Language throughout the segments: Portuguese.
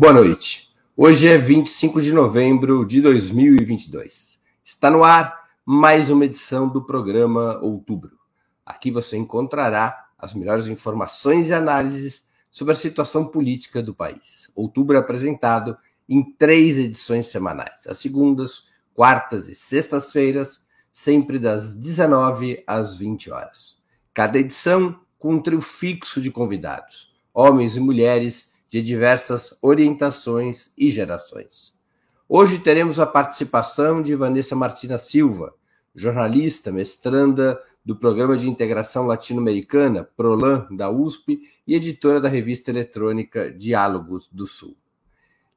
Boa noite. Hoje é 25 de novembro de 2022. Está no ar mais uma edição do programa Outubro. Aqui você encontrará as melhores informações e análises sobre a situação política do país. Outubro é apresentado em três edições semanais, às segundas, quartas e sextas-feiras, sempre das 19 às 20 horas. Cada edição com um trio fixo de convidados, homens e mulheres de diversas orientações e gerações. Hoje teremos a participação de Vanessa Martina Silva, jornalista, mestranda do Programa de Integração Latino-Americana, PROLAN, da USP, e editora da revista eletrônica Diálogos do Sul.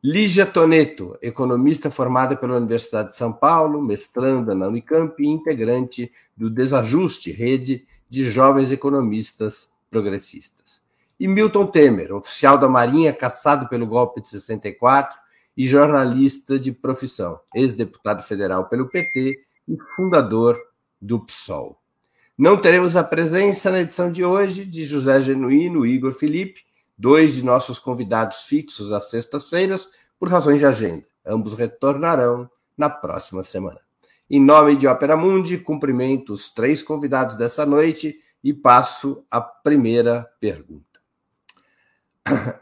Lígia Toneto, economista formada pela Universidade de São Paulo, mestranda na Unicamp e integrante do Desajuste, rede de jovens economistas progressistas e Milton Temer, oficial da Marinha caçado pelo golpe de 64 e jornalista de profissão, ex-deputado federal pelo PT e fundador do PSOL. Não teremos a presença na edição de hoje de José Genuíno e Igor Felipe, dois de nossos convidados fixos às sextas-feiras, por razões de agenda. Ambos retornarão na próxima semana. Em nome de Opera Mundi, cumprimento os três convidados dessa noite e passo a primeira pergunta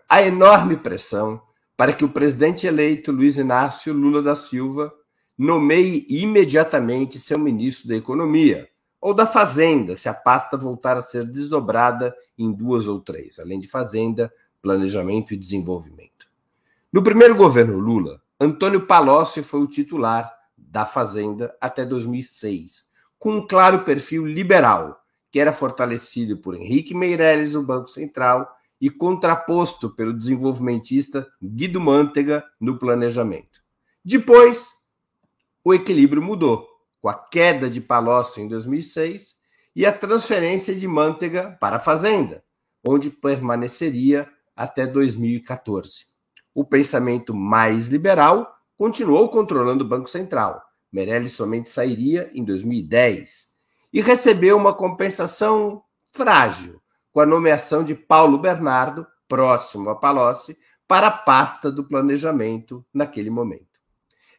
a enorme pressão para que o presidente eleito Luiz Inácio Lula da Silva nomeie imediatamente seu ministro da Economia ou da Fazenda, se a pasta voltar a ser desdobrada em duas ou três, além de Fazenda, Planejamento e Desenvolvimento. No primeiro governo Lula, Antônio Palocci foi o titular da Fazenda até 2006, com um claro perfil liberal, que era fortalecido por Henrique Meirelles no Banco Central e contraposto pelo desenvolvimentista Guido Mantega no planejamento. Depois, o equilíbrio mudou, com a queda de Palocci em 2006 e a transferência de Mantega para a Fazenda, onde permaneceria até 2014. O pensamento mais liberal continuou controlando o Banco Central. Meirelles somente sairia em 2010 e recebeu uma compensação frágil com a nomeação de Paulo Bernardo, próximo a Palocci, para a pasta do planejamento naquele momento.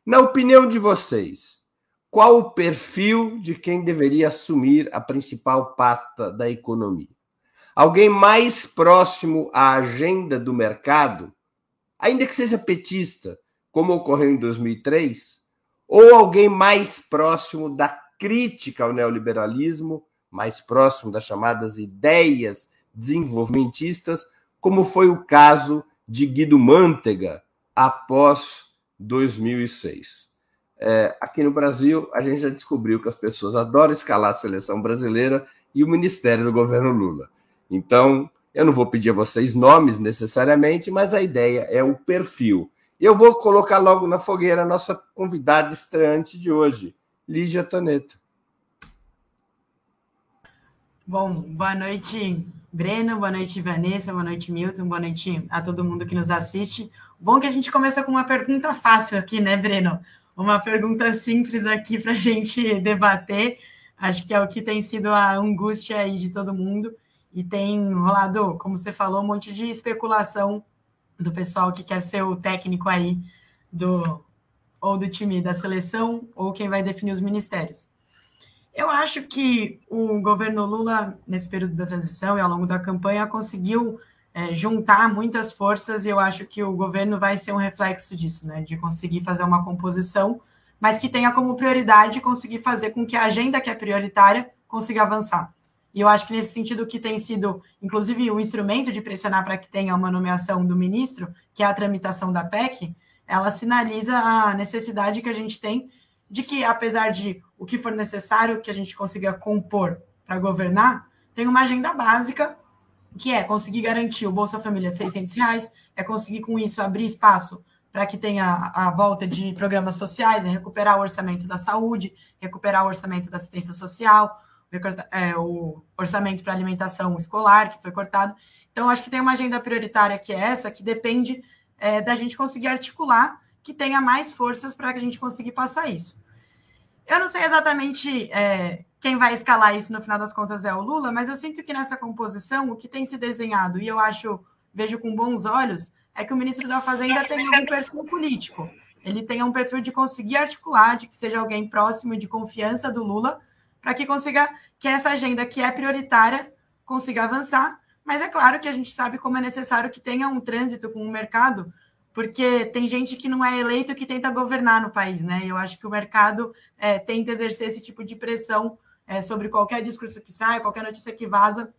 Na opinião de vocês, qual o perfil de quem deveria assumir a principal pasta da economia? Alguém mais próximo à agenda do mercado, ainda que seja petista, como ocorreu em 2003, ou alguém mais próximo da crítica ao neoliberalismo mais próximo das chamadas ideias desenvolvimentistas, como foi o caso de Guido Mantega após 2006. É, aqui no Brasil, a gente já descobriu que as pessoas adoram escalar a seleção brasileira e o ministério do governo Lula. Então, eu não vou pedir a vocês nomes necessariamente, mas a ideia é o perfil. Eu vou colocar logo na fogueira a nossa convidada estreante de hoje, Lígia Toneto. Bom, boa noite, Breno, boa noite, Vanessa, boa noite, Milton, boa noite a todo mundo que nos assiste. Bom que a gente começa com uma pergunta fácil aqui, né, Breno? Uma pergunta simples aqui para a gente debater. Acho que é o que tem sido a angústia aí de todo mundo. E tem rolado, como você falou, um monte de especulação do pessoal que quer ser o técnico aí do ou do time da seleção ou quem vai definir os ministérios. Eu acho que o governo Lula, nesse período da transição e ao longo da campanha, conseguiu é, juntar muitas forças e eu acho que o governo vai ser um reflexo disso, né? De conseguir fazer uma composição, mas que tenha como prioridade conseguir fazer com que a agenda que é prioritária consiga avançar. E eu acho que nesse sentido que tem sido, inclusive, o instrumento de pressionar para que tenha uma nomeação do ministro, que é a tramitação da PEC, ela sinaliza a necessidade que a gente tem de que, apesar de o que for necessário que a gente consiga compor para governar, tem uma agenda básica, que é conseguir garantir o Bolsa Família de 600 reais, é conseguir com isso abrir espaço para que tenha a volta de programas sociais, é recuperar o orçamento da saúde, recuperar o orçamento da assistência social, é, o orçamento para alimentação escolar, que foi cortado. Então, acho que tem uma agenda prioritária que é essa, que depende é, da gente conseguir articular que tenha mais forças para que a gente conseguir passar isso. Eu não sei exatamente é, quem vai escalar isso no final das contas é o Lula, mas eu sinto que nessa composição o que tem se desenhado, e eu acho, vejo com bons olhos, é que o ministro da Fazenda tenha um perfil político. Ele tenha um perfil de conseguir articular, de que seja alguém próximo e de confiança do Lula, para que consiga que essa agenda que é prioritária consiga avançar. Mas é claro que a gente sabe como é necessário que tenha um trânsito com o mercado, porque tem gente que não é eleito que tenta governar no país, né? Eu acho que o mercado é, tenta exercer esse tipo de pressão é, sobre qualquer discurso que sai, qualquer notícia que vaza,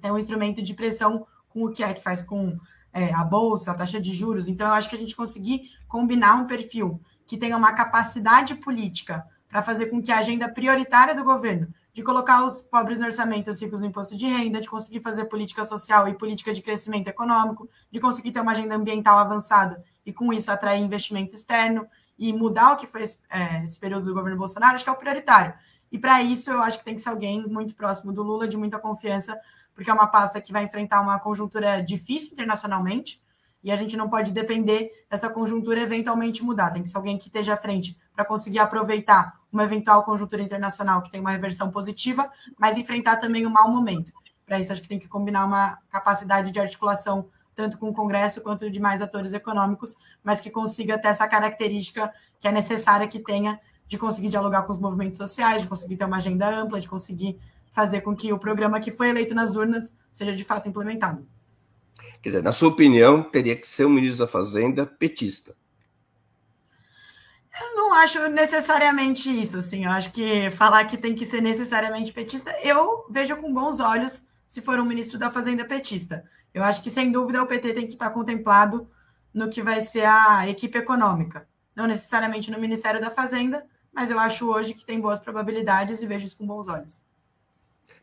tem um instrumento de pressão com o que é que faz com é, a bolsa, a taxa de juros. Então, eu acho que a gente conseguir combinar um perfil que tenha uma capacidade política para fazer com que a agenda prioritária do governo de colocar os pobres no orçamento, os ricos no imposto de renda, de conseguir fazer política social e política de crescimento econômico, de conseguir ter uma agenda ambiental avançada e, com isso, atrair investimento externo e mudar o que foi esse, é, esse período do governo Bolsonaro, acho que é o prioritário. E, para isso, eu acho que tem que ser alguém muito próximo do Lula, de muita confiança, porque é uma pasta que vai enfrentar uma conjuntura difícil internacionalmente, e a gente não pode depender dessa conjuntura eventualmente mudar. Tem que ser alguém que esteja à frente para conseguir aproveitar uma eventual conjuntura internacional que tem uma reversão positiva, mas enfrentar também um mau momento. Para isso, acho que tem que combinar uma capacidade de articulação tanto com o Congresso quanto de mais atores econômicos, mas que consiga ter essa característica que é necessária que tenha de conseguir dialogar com os movimentos sociais, de conseguir ter uma agenda ampla, de conseguir fazer com que o programa que foi eleito nas urnas seja de fato implementado. Quer dizer, na sua opinião, teria que ser o ministro da Fazenda petista. Eu não acho necessariamente isso, assim. Eu acho que falar que tem que ser necessariamente petista, eu vejo com bons olhos se for um ministro da Fazenda petista. Eu acho que, sem dúvida, o PT tem que estar contemplado no que vai ser a equipe econômica. Não necessariamente no Ministério da Fazenda, mas eu acho hoje que tem boas probabilidades e vejo isso com bons olhos.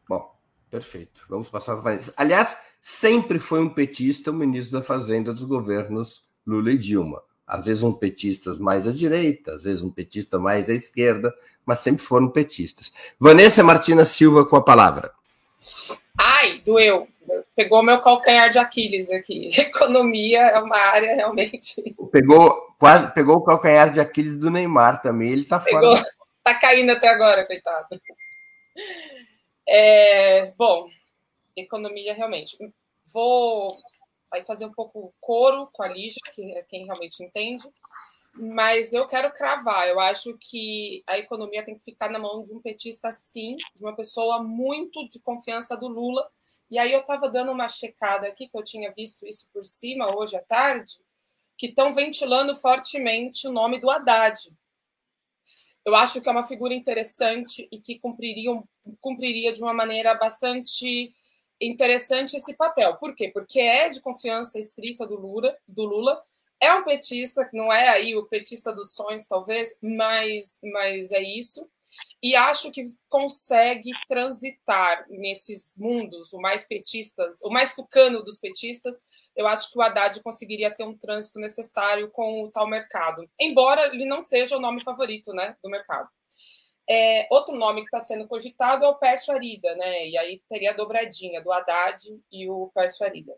Bom, perfeito. Vamos passar para Aliás, sempre foi um petista o ministro da Fazenda dos governos Lula e Dilma. Às vezes um petista mais à direita, às vezes um petista mais à esquerda, mas sempre foram petistas. Vanessa Martina Silva com a palavra. Ai, doeu. Pegou meu calcanhar de Aquiles aqui. Economia é uma área realmente. Pegou quase pegou o calcanhar de Aquiles do Neymar também. Ele tá Pegou, fora. Tá caindo até agora, coitado. É, bom, economia realmente. Vou aí fazer um pouco coro com a Lígia, que é quem realmente entende, mas eu quero cravar. Eu acho que a economia tem que ficar na mão de um petista, sim, de uma pessoa muito de confiança do Lula. E aí eu estava dando uma checada aqui, que eu tinha visto isso por cima hoje à tarde, que estão ventilando fortemente o nome do Haddad eu acho que é uma figura interessante e que cumpriria, cumpriria de uma maneira bastante interessante esse papel. Por quê? Porque é de confiança estrita do Lula, do Lula. É um petista, não é aí o petista dos sonhos, talvez, mas, mas é isso. E acho que consegue transitar nesses mundos, o mais petistas, o mais tucano dos petistas, eu acho que o Haddad conseguiria ter um trânsito necessário com o tal mercado. Embora ele não seja o nome favorito né, do mercado. É, outro nome que está sendo cogitado é o Pércio Arida, né? E aí teria a dobradinha do Haddad e o Pércio Arida.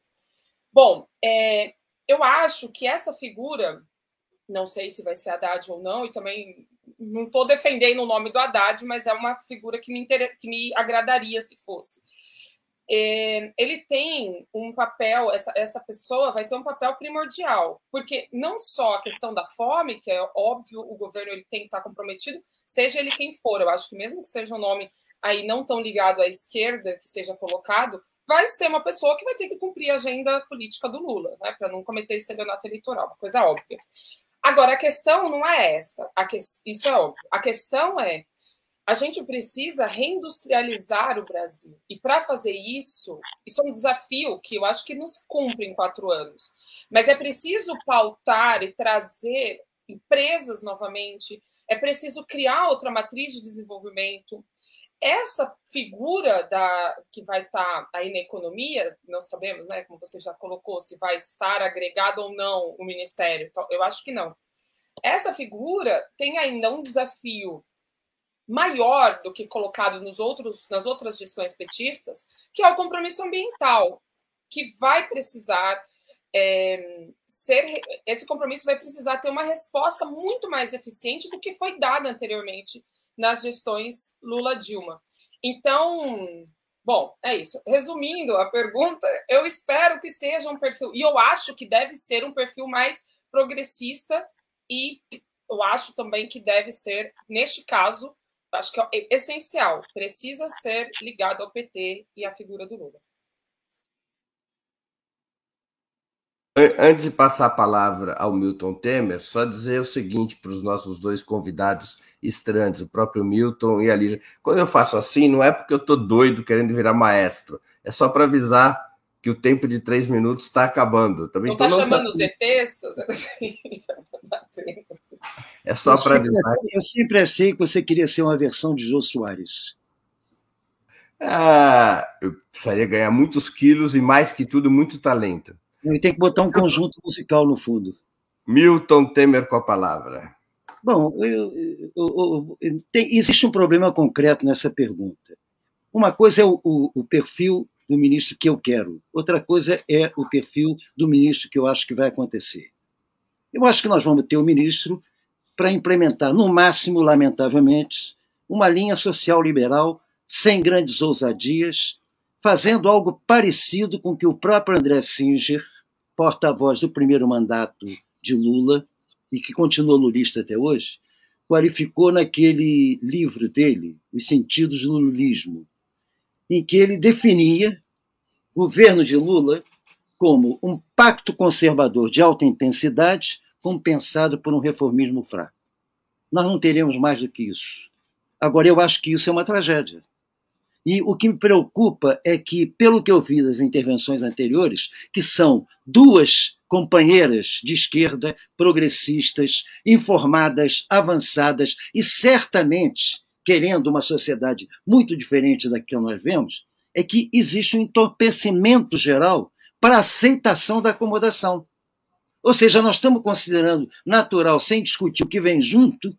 Bom, é, eu acho que essa figura, não sei se vai ser Haddad ou não, e também não estou defendendo o nome do Haddad, mas é uma figura que me, que me agradaria se fosse ele tem um papel, essa, essa pessoa vai ter um papel primordial, porque não só a questão da fome, que é óbvio, o governo ele tem que estar comprometido, seja ele quem for, eu acho que mesmo que seja um nome aí não tão ligado à esquerda que seja colocado, vai ser uma pessoa que vai ter que cumprir a agenda política do Lula, né, para não cometer estelionato eleitoral, uma coisa óbvia. Agora, a questão não é essa, que, isso é óbvio. A questão é a gente precisa reindustrializar o Brasil. E para fazer isso, isso é um desafio que eu acho que não se cumpre em quatro anos. Mas é preciso pautar e trazer empresas novamente, é preciso criar outra matriz de desenvolvimento. Essa figura da que vai estar aí na economia, não sabemos, né, como você já colocou, se vai estar agregado ou não o ministério. Então, eu acho que não. Essa figura tem ainda um desafio maior do que colocado nos outros, nas outras gestões petistas, que é o compromisso ambiental, que vai precisar é, ser. Esse compromisso vai precisar ter uma resposta muito mais eficiente do que foi dada anteriormente nas gestões Lula-Dilma. Então, Bom, é isso. Resumindo a pergunta, eu espero que seja um perfil, e eu acho que deve ser um perfil mais progressista, e eu acho também que deve ser, neste caso, acho que é essencial, precisa ser ligado ao PT e à figura do Lula. Antes de passar a palavra ao Milton Temer, só dizer o seguinte para os nossos dois convidados estranhos, o próprio Milton e a Lígia. Quando eu faço assim, não é porque eu estou doido querendo virar maestro, é só para avisar que o tempo de três minutos está acabando. Também não está chamando os ETs? é só para avisar. Eu sempre achei que você queria ser uma versão de Jô Soares. Ah, eu precisaria ganhar muitos quilos e, mais que tudo, muito talento. E tem que botar um conjunto musical no fundo. Milton Temer com a palavra. Bom, eu, eu, eu, tem, existe um problema concreto nessa pergunta. Uma coisa é o, o, o, perfil do ministro que eu quero, outra coisa é o perfil do ministro que eu acho que vai acontecer. Eu acho que nós vamos ter o um ministro para implementar, no máximo, lamentavelmente, uma linha social liberal sem grandes ousadias, fazendo algo parecido com o que o próprio André Singer porta-voz do primeiro mandato de Lula e que continua lulista até hoje, qualificou naquele livro dele, Os Sentidos do Lulismo, em que ele definia o governo de Lula como um pacto conservador de alta intensidade compensado por um reformismo fraco. Nós não teremos mais do que isso. Agora, eu acho que isso é uma tragédia. E o que me preocupa é que, pelo que eu vi das intervenções anteriores, que são duas companheiras de esquerda, progressistas, informadas, avançadas e certamente querendo uma sociedade muito diferente da que nós vemos, é que existe um entorpecimento geral para a aceitação da acomodação. Ou seja, nós estamos considerando natural, sem discutir o que vem junto,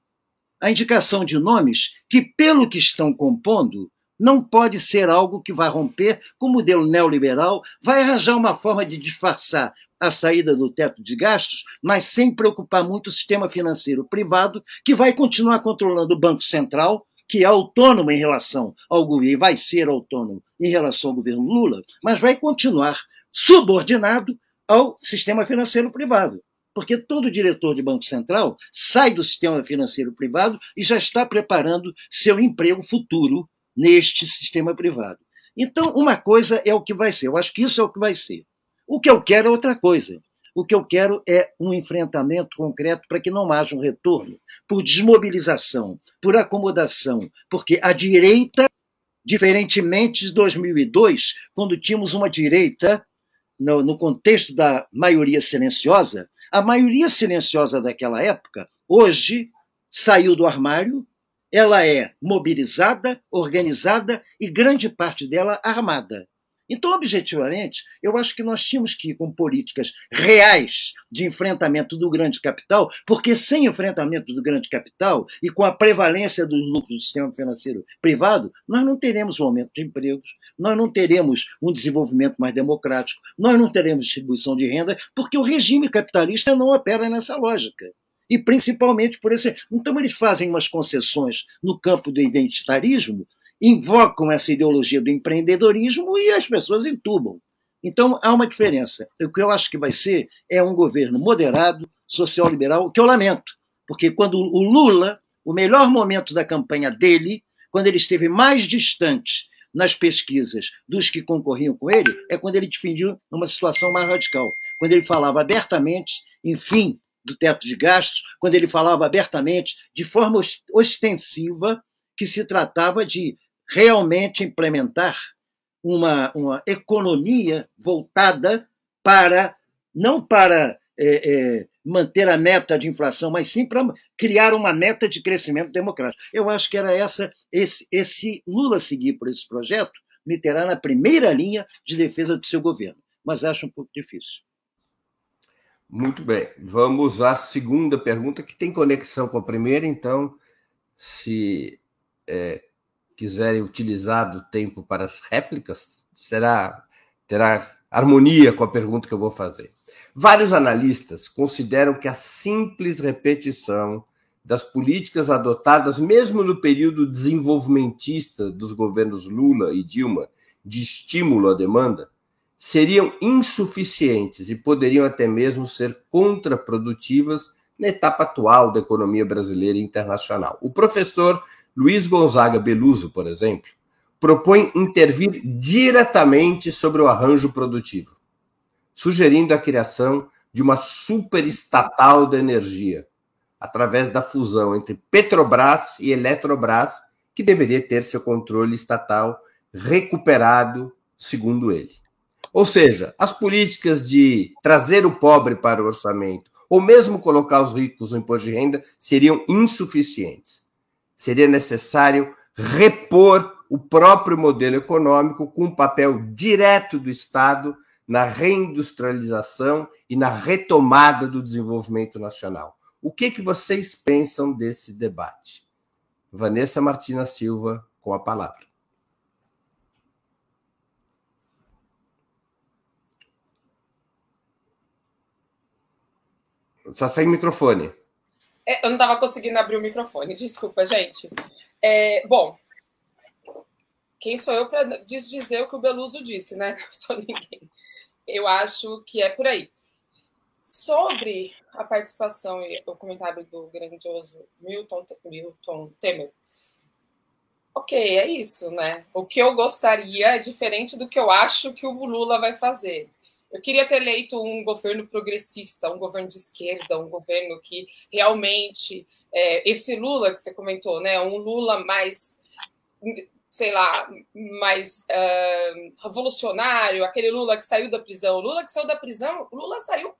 a indicação de nomes que, pelo que estão compondo, não pode ser algo que vai romper com o modelo neoliberal, vai arranjar uma forma de disfarçar a saída do teto de gastos, mas sem preocupar muito o sistema financeiro privado, que vai continuar controlando o Banco Central, que é autônomo em relação ao governo, e vai ser autônomo em relação ao governo Lula, mas vai continuar subordinado ao sistema financeiro privado. Porque todo diretor de Banco Central sai do sistema financeiro privado e já está preparando seu emprego futuro neste sistema privado. Então, uma coisa é o que vai ser. Eu acho que isso é o que vai ser. O que eu quero é outra coisa. O que eu quero é um enfrentamento concreto para que não haja um retorno por desmobilização, por acomodação, porque a direita, diferentemente de 2002, quando tínhamos uma direita no, no contexto da maioria silenciosa, a maioria silenciosa daquela época, hoje, saiu do armário, ela é mobilizada, organizada e grande parte dela armada. Então, objetivamente, eu acho que nós tínhamos que ir com políticas reais de enfrentamento do grande capital, porque sem enfrentamento do grande capital e com a prevalência dos lucros do sistema financeiro privado, nós não teremos um aumento de empregos, nós não teremos um desenvolvimento mais democrático, nós não teremos distribuição de renda, porque o regime capitalista não opera nessa lógica e principalmente por esse. Então, eles fazem umas concessões no campo do identitarismo, invocam essa ideologia do empreendedorismo e as pessoas entubam. Então, há uma diferença. O que eu acho que vai ser é um governo moderado, social-liberal, que eu lamento, porque quando o Lula, o melhor momento da campanha dele, quando ele esteve mais distante nas pesquisas dos que concorriam com ele, é quando ele defendia uma situação mais radical. Quando ele falava abertamente, enfim, do teto de gastos, quando ele falava abertamente, de forma ostensiva, que se tratava de realmente implementar uma, uma economia voltada para, não para é, é, manter a meta de inflação, mas sim para criar uma meta de crescimento democrático. Eu acho que era essa, esse, esse Lula seguir por esse projeto me terá na primeira linha de defesa do seu governo, mas acho um pouco difícil. Muito bem. Vamos à segunda pergunta, que tem conexão com a primeira, então, se é, quiserem utilizar do tempo para as réplicas, será terá harmonia com a pergunta que eu vou fazer. Vários analistas consideram que a simples repetição das políticas adotadas, mesmo no período desenvolvimentista dos governos Lula e Dilma, de estímulo à demanda seriam insuficientes e poderiam até mesmo ser contraprodutivas na etapa atual da economia brasileira e internacional. O professor Luiz Gonzaga Beluso, por exemplo, propõe intervir diretamente sobre o arranjo produtivo, sugerindo a criação de uma superestatal da energia, através da fusão entre Petrobras e Eletrobras, que deveria ter seu controle estatal recuperado, segundo ele. Ou seja, as políticas de trazer o pobre para o orçamento, ou mesmo colocar os ricos no imposto de renda, seriam insuficientes. Seria necessário repor o próprio modelo econômico com um papel direto do Estado na reindustrialização e na retomada do desenvolvimento nacional. O que, que vocês pensam desse debate? Vanessa Martina Silva, com a palavra. Só sem microfone. É, eu não estava conseguindo abrir o microfone, desculpa, gente. É, bom, quem sou eu para dizer o que o Beluso disse, né? Não sou ninguém. Eu acho que é por aí. Sobre a participação e o comentário do grandioso Milton, Milton Temer. Ok, é isso, né? O que eu gostaria é diferente do que eu acho que o Lula vai fazer. Eu queria ter eleito um governo progressista, um governo de esquerda, um governo que realmente. É, esse Lula que você comentou, né? Um Lula mais sei lá, mais uh, revolucionário, aquele Lula que saiu da prisão. Lula que saiu da prisão, Lula saiu.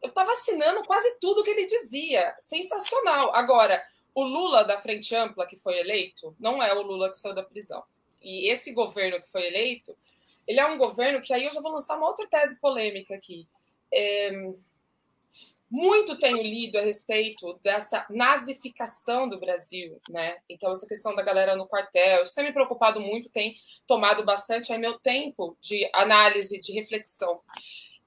Eu estava assinando quase tudo que ele dizia. Sensacional. Agora, o Lula da Frente Ampla que foi eleito não é o Lula que saiu da prisão. E esse governo que foi eleito, ele é um governo que aí eu já vou lançar uma outra tese polêmica aqui. É, muito tenho lido a respeito dessa nazificação do Brasil, né? Então, essa questão da galera no quartel, isso tem me preocupado muito, tem tomado bastante aí meu tempo de análise, de reflexão.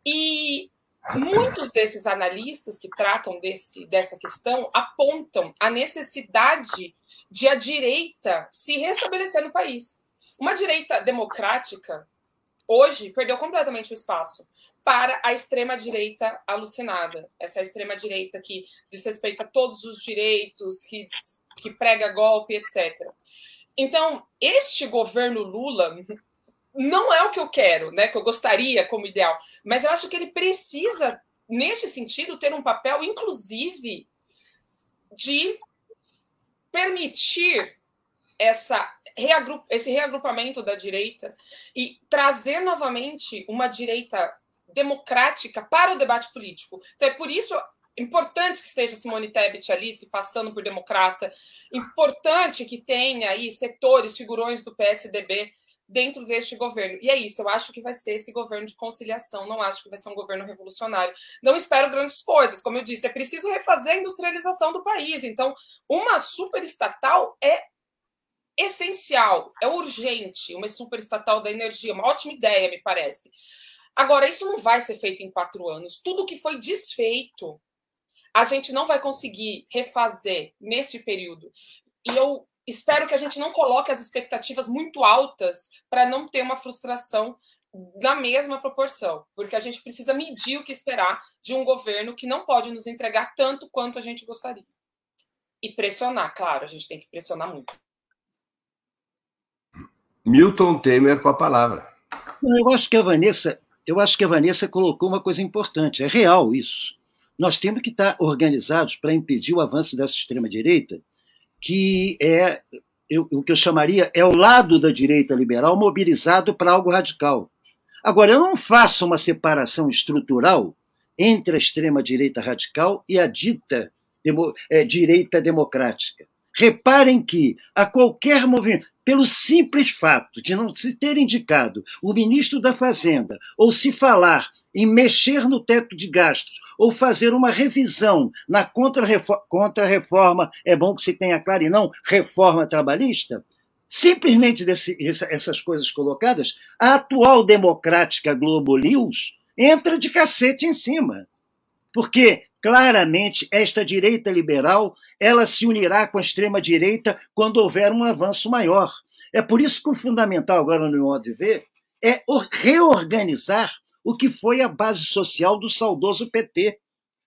E muitos desses analistas que tratam desse, dessa questão apontam a necessidade de a direita se restabelecer no país. Uma direita democrática, hoje, perdeu completamente o espaço para a extrema-direita alucinada. Essa extrema-direita que desrespeita todos os direitos, que, que prega golpe, etc. Então, este governo Lula não é o que eu quero, né? Que eu gostaria como ideal, mas eu acho que ele precisa, neste sentido, ter um papel, inclusive, de permitir essa esse reagrupamento da direita e trazer novamente uma direita democrática para o debate político. Então é por isso importante que esteja Simone Tebet ali se passando por democrata, importante que tenha aí setores, figurões do PSDB dentro deste governo. E é isso, eu acho que vai ser esse governo de conciliação, não acho que vai ser um governo revolucionário. Não espero grandes coisas, como eu disse, é preciso refazer a industrialização do país. Então, uma superestatal é essencial, é urgente, uma superestatal da energia, uma ótima ideia, me parece. Agora, isso não vai ser feito em quatro anos. Tudo que foi desfeito, a gente não vai conseguir refazer nesse período. E eu espero que a gente não coloque as expectativas muito altas para não ter uma frustração na mesma proporção, porque a gente precisa medir o que esperar de um governo que não pode nos entregar tanto quanto a gente gostaria. E pressionar, claro, a gente tem que pressionar muito. Milton Temer com a palavra. Eu acho que a Vanessa eu acho que a Vanessa colocou uma coisa importante. É real isso. Nós temos que estar organizados para impedir o avanço dessa extrema-direita, que é eu, o que eu chamaria é o lado da direita liberal mobilizado para algo radical. Agora, eu não faço uma separação estrutural entre a extrema-direita radical e a dita demo, é, direita democrática. Reparem que a qualquer movimento, pelo simples fato de não se ter indicado o ministro da Fazenda, ou se falar em mexer no teto de gastos, ou fazer uma revisão na contra-reforma, é bom que se tenha claro, e não reforma trabalhista, simplesmente desse, essas coisas colocadas, a atual democrática Globo News entra de cacete em cima. Porque claramente esta direita liberal ela se unirá com a extrema direita quando houver um avanço maior. É por isso que o fundamental, agora no modo de ver, é reorganizar o que foi a base social do saudoso PT.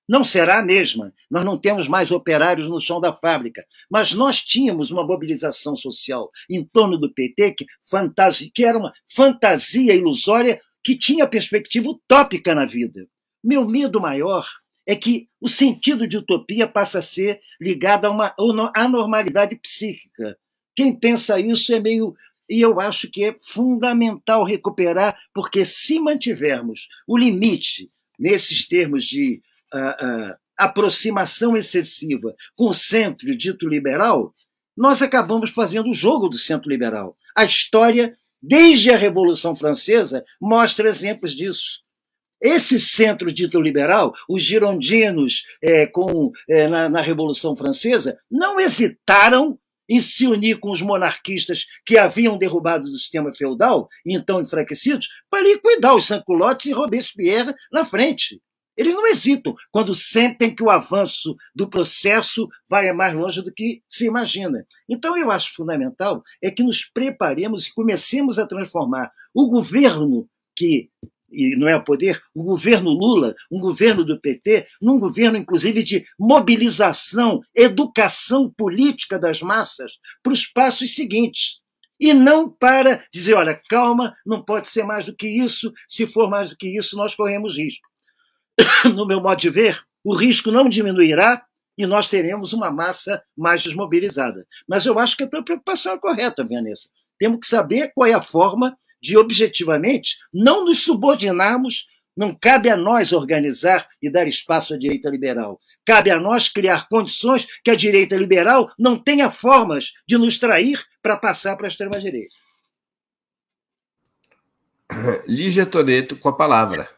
Não será a mesma. Nós não temos mais operários no chão da fábrica. Mas nós tínhamos uma mobilização social em torno do PT que, fantasia, que era uma fantasia ilusória que tinha perspectiva utópica na vida. Meu medo maior é que o sentido de utopia passa a ser ligado a uma anormalidade psíquica. Quem pensa isso é meio. E eu acho que é fundamental recuperar, porque se mantivermos o limite nesses termos de uh, uh, aproximação excessiva com o centro dito liberal, nós acabamos fazendo o jogo do centro liberal. A história, desde a Revolução Francesa, mostra exemplos disso. Esse centro dito liberal, os girondinos é, com, é, na, na Revolução Francesa, não hesitaram em se unir com os monarquistas que haviam derrubado do sistema feudal, e então enfraquecidos, para liquidar os Sanculottes e Robespierre na frente. Eles não hesitam quando sentem que o avanço do processo vai mais longe do que se imagina. Então, eu acho fundamental é que nos preparemos e comecemos a transformar o governo que e não é o poder, o governo Lula, um governo do PT, num governo, inclusive, de mobilização, educação política das massas para os passos seguintes. E não para dizer, olha, calma, não pode ser mais do que isso, se for mais do que isso, nós corremos risco. No meu modo de ver, o risco não diminuirá e nós teremos uma massa mais desmobilizada. Mas eu acho que a tua preocupação é correta, Vanessa. Temos que saber qual é a forma de objetivamente não nos subordinarmos, não cabe a nós organizar e dar espaço à direita liberal. Cabe a nós criar condições que a direita liberal não tenha formas de nos trair para passar para a extrema-direita. Lígia Toreto com a palavra.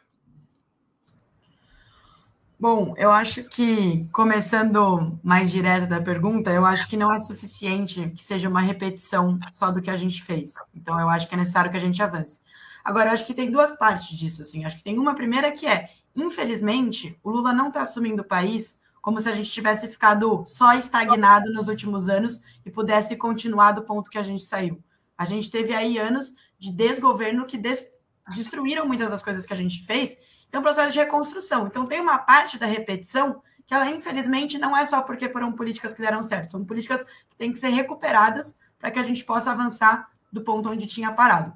Bom, eu acho que, começando mais direto da pergunta, eu acho que não é suficiente que seja uma repetição só do que a gente fez. Então, eu acho que é necessário que a gente avance. Agora, eu acho que tem duas partes disso, assim. Acho que tem uma primeira que é, infelizmente, o Lula não está assumindo o país como se a gente tivesse ficado só estagnado nos últimos anos e pudesse continuar do ponto que a gente saiu. A gente teve aí anos de desgoverno que des destruíram muitas das coisas que a gente fez tem um processo de reconstrução. Então, tem uma parte da repetição que ela, infelizmente, não é só porque foram políticas que deram certo, são políticas que têm que ser recuperadas para que a gente possa avançar do ponto onde tinha parado.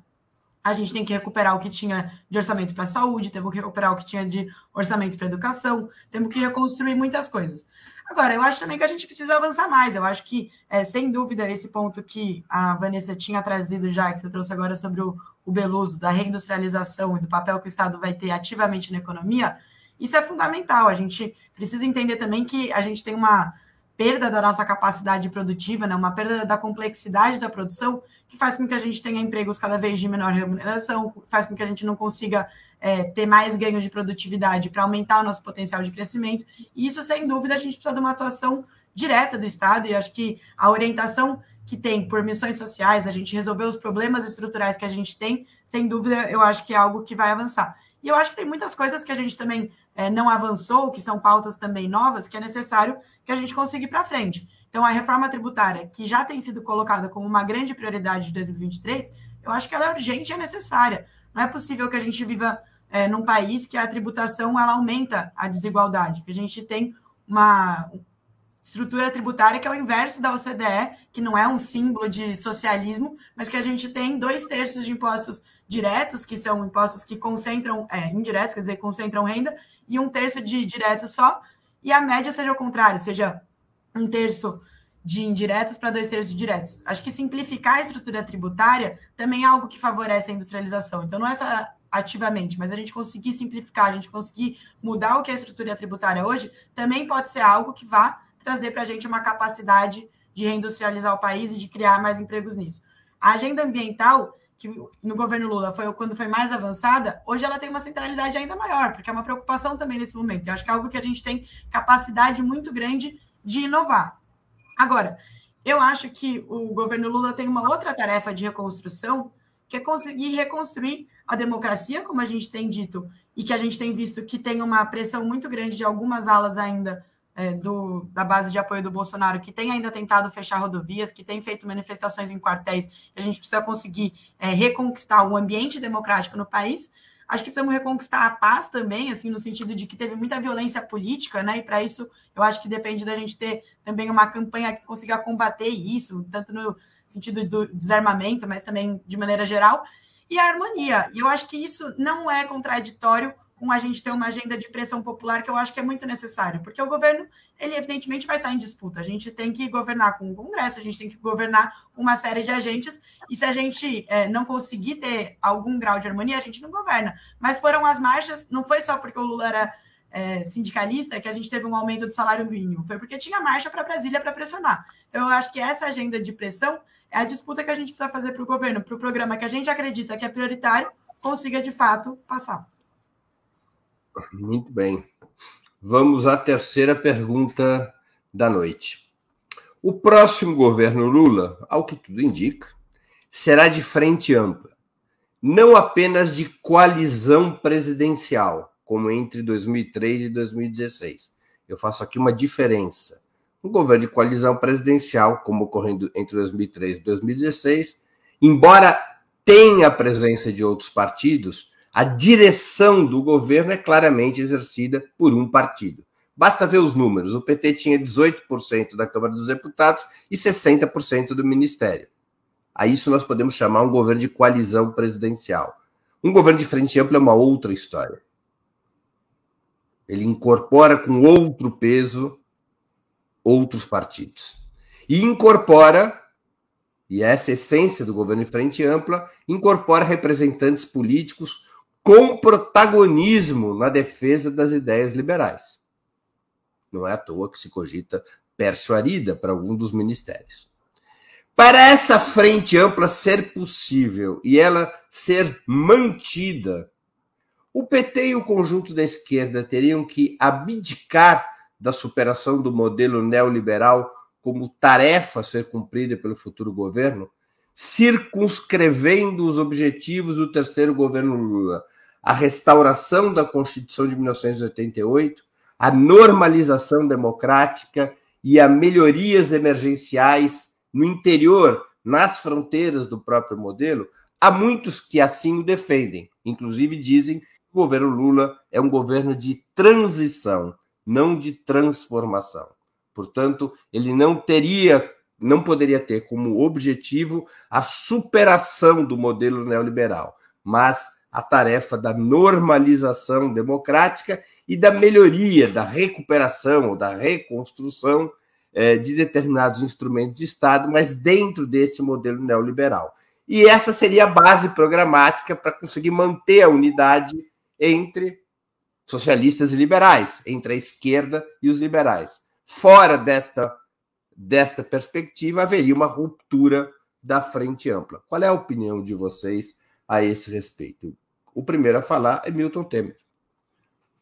A gente tem que recuperar o que tinha de orçamento para a saúde, temos que recuperar o que tinha de orçamento para a educação, temos que reconstruir muitas coisas. Agora, eu acho também que a gente precisa avançar mais. Eu acho que, é, sem dúvida, esse ponto que a Vanessa tinha trazido já, que você trouxe agora sobre o, o Beluso, da reindustrialização e do papel que o Estado vai ter ativamente na economia, isso é fundamental. A gente precisa entender também que a gente tem uma perda da nossa capacidade produtiva, né? uma perda da complexidade da produção, que faz com que a gente tenha empregos cada vez de menor remuneração, faz com que a gente não consiga é, ter mais ganhos de produtividade para aumentar o nosso potencial de crescimento. E isso, sem dúvida, a gente precisa de uma atuação direta do Estado, e acho que a orientação que tem por missões sociais, a gente resolver os problemas estruturais que a gente tem, sem dúvida, eu acho que é algo que vai avançar. E eu acho que tem muitas coisas que a gente também é, não avançou, que são pautas também novas, que é necessário que a gente consiga ir para frente. Então, a reforma tributária, que já tem sido colocada como uma grande prioridade de 2023, eu acho que ela é urgente e é necessária. Não é possível que a gente viva é, num país que a tributação ela aumenta a desigualdade, que a gente tem uma estrutura tributária que é o inverso da OCDE, que não é um símbolo de socialismo, mas que a gente tem dois terços de impostos diretos, que são impostos que concentram, é, indiretos, quer dizer, concentram renda, e um terço de direto só, e a média seja o contrário, seja um terço de indiretos para dois terços de diretos. Acho que simplificar a estrutura tributária também é algo que favorece a industrialização. Então, não é só ativamente, mas a gente conseguir simplificar, a gente conseguir mudar o que é a estrutura tributária hoje, também pode ser algo que vá trazer para a gente uma capacidade de reindustrializar o país e de criar mais empregos nisso. A agenda ambiental, que no governo Lula foi quando foi mais avançada, hoje ela tem uma centralidade ainda maior, porque é uma preocupação também nesse momento. Eu acho que é algo que a gente tem capacidade muito grande de inovar. Agora, eu acho que o governo Lula tem uma outra tarefa de reconstrução, que é conseguir reconstruir a democracia, como a gente tem dito, e que a gente tem visto que tem uma pressão muito grande de algumas alas ainda é, do, da base de apoio do Bolsonaro, que tem ainda tentado fechar rodovias, que tem feito manifestações em quartéis, a gente precisa conseguir é, reconquistar o ambiente democrático no país. Acho que precisamos reconquistar a paz também, assim, no sentido de que teve muita violência política, né? E para isso, eu acho que depende da gente ter também uma campanha que consiga combater isso, tanto no sentido do desarmamento, mas também de maneira geral, e a harmonia. E eu acho que isso não é contraditório com a gente ter uma agenda de pressão popular que eu acho que é muito necessário, porque o governo, ele evidentemente vai estar em disputa. A gente tem que governar com o Congresso, a gente tem que governar com uma série de agentes, e se a gente é, não conseguir ter algum grau de harmonia, a gente não governa. Mas foram as marchas, não foi só porque o Lula era é, sindicalista que a gente teve um aumento do salário mínimo, foi porque tinha marcha para Brasília para pressionar. Então, eu acho que essa agenda de pressão é a disputa que a gente precisa fazer para o governo, para o programa que a gente acredita que é prioritário, consiga de fato passar. Muito bem. Vamos à terceira pergunta da noite. O próximo governo Lula, ao que tudo indica, será de frente ampla, não apenas de coalizão presidencial, como entre 2003 e 2016. Eu faço aqui uma diferença. Um governo de coalizão presidencial, como ocorrendo entre 2003 e 2016, embora tenha a presença de outros partidos, a direção do governo é claramente exercida por um partido. Basta ver os números. O PT tinha 18% da Câmara dos Deputados e 60% do Ministério. A isso nós podemos chamar um governo de coalizão presidencial. Um governo de frente ampla é uma outra história. Ele incorpora com outro peso outros partidos. E incorpora, e essa é essência do governo de frente ampla, incorpora representantes políticos com protagonismo na defesa das ideias liberais. Não é à toa que se cogita Pércio Arida para algum dos ministérios. Para essa frente ampla ser possível e ela ser mantida, o PT e o conjunto da esquerda teriam que abdicar da superação do modelo neoliberal como tarefa a ser cumprida pelo futuro governo, circunscrevendo os objetivos do terceiro governo Lula a restauração da Constituição de 1988, a normalização democrática e a melhorias emergenciais no interior, nas fronteiras do próprio modelo, há muitos que assim o defendem. Inclusive dizem o governo Lula é um governo de transição, não de transformação. Portanto, ele não teria, não poderia ter como objetivo a superação do modelo neoliberal, mas a tarefa da normalização democrática e da melhoria, da recuperação ou da reconstrução eh, de determinados instrumentos de Estado, mas dentro desse modelo neoliberal. E essa seria a base programática para conseguir manter a unidade entre socialistas e liberais, entre a esquerda e os liberais. Fora desta, desta perspectiva, haveria uma ruptura da frente ampla. Qual é a opinião de vocês a esse respeito? O primeiro a falar é Milton Temer.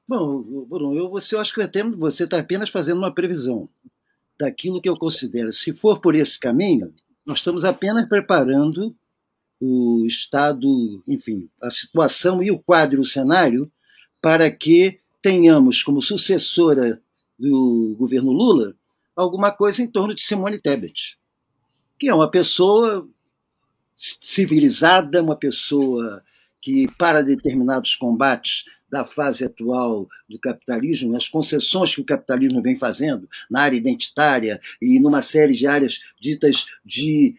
Bom, Bruno, eu, você, eu acho que você está apenas fazendo uma previsão daquilo que eu considero. Se for por esse caminho, nós estamos apenas preparando o Estado, enfim, a situação e o quadro, o cenário, para que tenhamos como sucessora do governo Lula alguma coisa em torno de Simone Tebet, que é uma pessoa civilizada, uma pessoa que, para determinados combates da fase atual do capitalismo, as concessões que o capitalismo vem fazendo na área identitária e numa série de áreas ditas de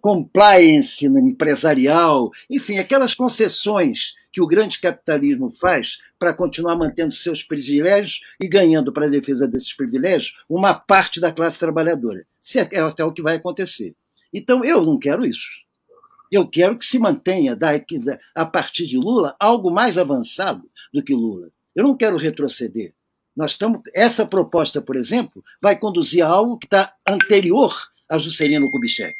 compliance empresarial, enfim, aquelas concessões que o grande capitalismo faz para continuar mantendo seus privilégios e ganhando para a defesa desses privilégios uma parte da classe trabalhadora. Se é, é até o que vai acontecer. Então, eu não quero isso. Eu quero que se mantenha, a partir de Lula, algo mais avançado do que Lula. Eu não quero retroceder. Nós estamos, essa proposta, por exemplo, vai conduzir a algo que está anterior a Juscelino Kubitschek.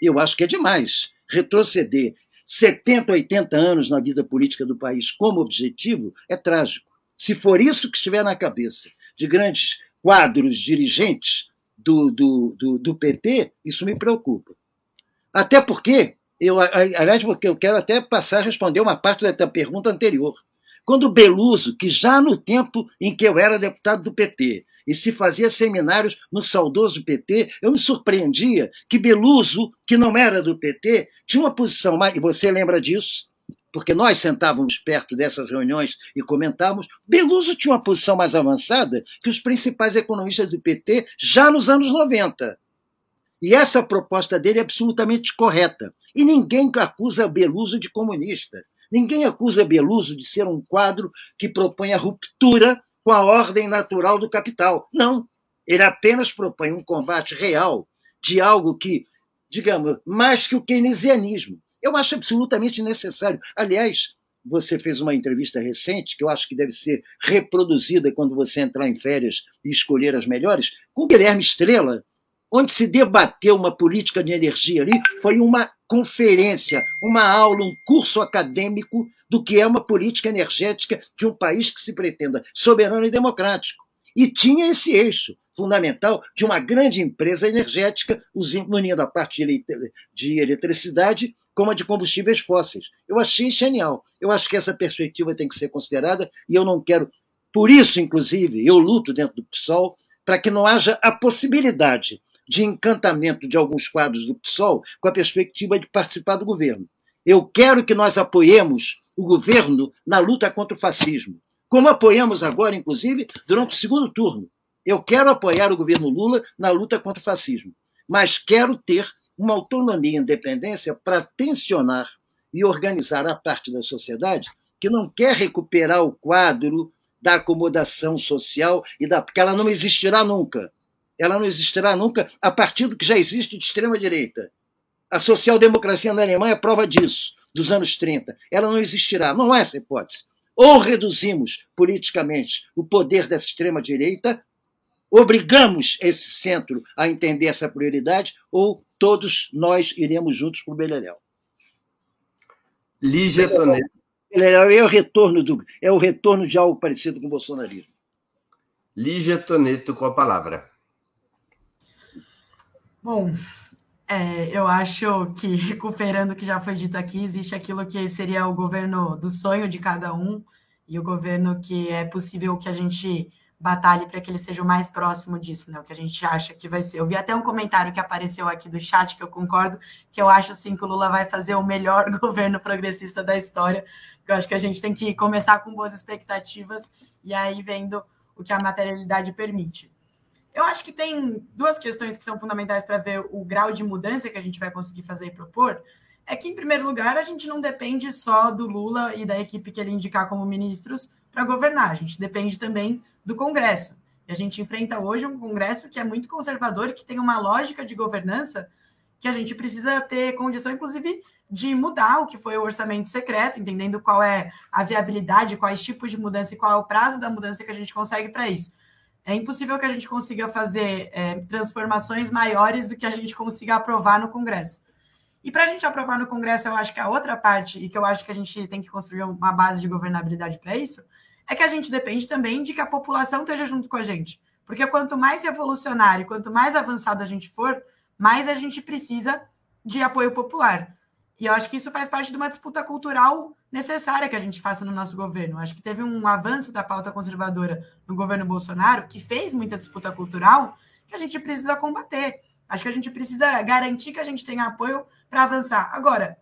Eu acho que é demais retroceder 70, 80 anos na vida política do país como objetivo é trágico. Se for isso que estiver na cabeça de grandes quadros dirigentes do, do, do, do PT, isso me preocupa. Até porque eu, aliás, porque eu quero até passar a responder uma parte da pergunta anterior. Quando Beluso, que já no tempo em que eu era deputado do PT, e se fazia seminários no saudoso PT, eu me surpreendia que Beluso, que não era do PT, tinha uma posição mais. E você lembra disso? Porque nós sentávamos perto dessas reuniões e comentávamos. Beluso tinha uma posição mais avançada que os principais economistas do PT já nos anos 90. E essa proposta dele é absolutamente correta. E ninguém acusa Beluso de comunista. Ninguém acusa Beluso de ser um quadro que propõe a ruptura com a ordem natural do capital. Não. Ele apenas propõe um combate real de algo que, digamos, mais que o keynesianismo. Eu acho absolutamente necessário. Aliás, você fez uma entrevista recente, que eu acho que deve ser reproduzida quando você entrar em férias e escolher as melhores, com Guilherme Estrela, onde se debateu uma política de energia ali, foi uma conferência, uma aula, um curso acadêmico do que é uma política energética de um país que se pretenda soberano e democrático. E tinha esse eixo fundamental de uma grande empresa energética, unindo a parte de eletricidade como a de combustíveis fósseis. Eu achei genial. Eu acho que essa perspectiva tem que ser considerada e eu não quero. Por isso, inclusive, eu luto dentro do PSOL para que não haja a possibilidade de encantamento de alguns quadros do PSOL com a perspectiva de participar do governo. Eu quero que nós apoiemos o governo na luta contra o fascismo, como apoiamos agora, inclusive, durante o segundo turno. Eu quero apoiar o governo Lula na luta contra o fascismo, mas quero ter uma autonomia e independência para tensionar e organizar a parte da sociedade que não quer recuperar o quadro da acomodação social e da porque ela não existirá nunca ela não existirá nunca a partir do que já existe de extrema-direita. A social-democracia na Alemanha é prova disso, dos anos 30. Ela não existirá, não há essa hipótese. Ou reduzimos politicamente o poder dessa extrema-direita, obrigamos esse centro a entender essa prioridade, ou todos nós iremos juntos para o Beleléu. Lígia Toneto. Beleléu é o retorno do, é o retorno de algo parecido com o bolsonarismo. Lígia Toneto com a palavra. Bom, é, eu acho que, recuperando o que já foi dito aqui, existe aquilo que seria o governo do sonho de cada um e o governo que é possível que a gente batalhe para que ele seja o mais próximo disso, né? O que a gente acha que vai ser. Eu vi até um comentário que apareceu aqui do chat que eu concordo, que eu acho sim que o Lula vai fazer o melhor governo progressista da história. Eu acho que a gente tem que começar com boas expectativas e aí vendo o que a materialidade permite. Eu acho que tem duas questões que são fundamentais para ver o grau de mudança que a gente vai conseguir fazer e propor. É que, em primeiro lugar, a gente não depende só do Lula e da equipe que ele indicar como ministros para governar, a gente depende também do Congresso. E a gente enfrenta hoje um Congresso que é muito conservador que tem uma lógica de governança que a gente precisa ter condição, inclusive, de mudar o que foi o orçamento secreto, entendendo qual é a viabilidade, quais tipos de mudança e qual é o prazo da mudança que a gente consegue para isso. É impossível que a gente consiga fazer é, transformações maiores do que a gente consiga aprovar no Congresso. E para a gente aprovar no Congresso, eu acho que a outra parte, e que eu acho que a gente tem que construir uma base de governabilidade para isso, é que a gente depende também de que a população esteja junto com a gente. Porque quanto mais revolucionário, quanto mais avançado a gente for, mais a gente precisa de apoio popular. E eu acho que isso faz parte de uma disputa cultural necessária que a gente faça no nosso governo. Acho que teve um avanço da pauta conservadora no governo Bolsonaro, que fez muita disputa cultural, que a gente precisa combater. Acho que a gente precisa garantir que a gente tenha apoio para avançar. Agora,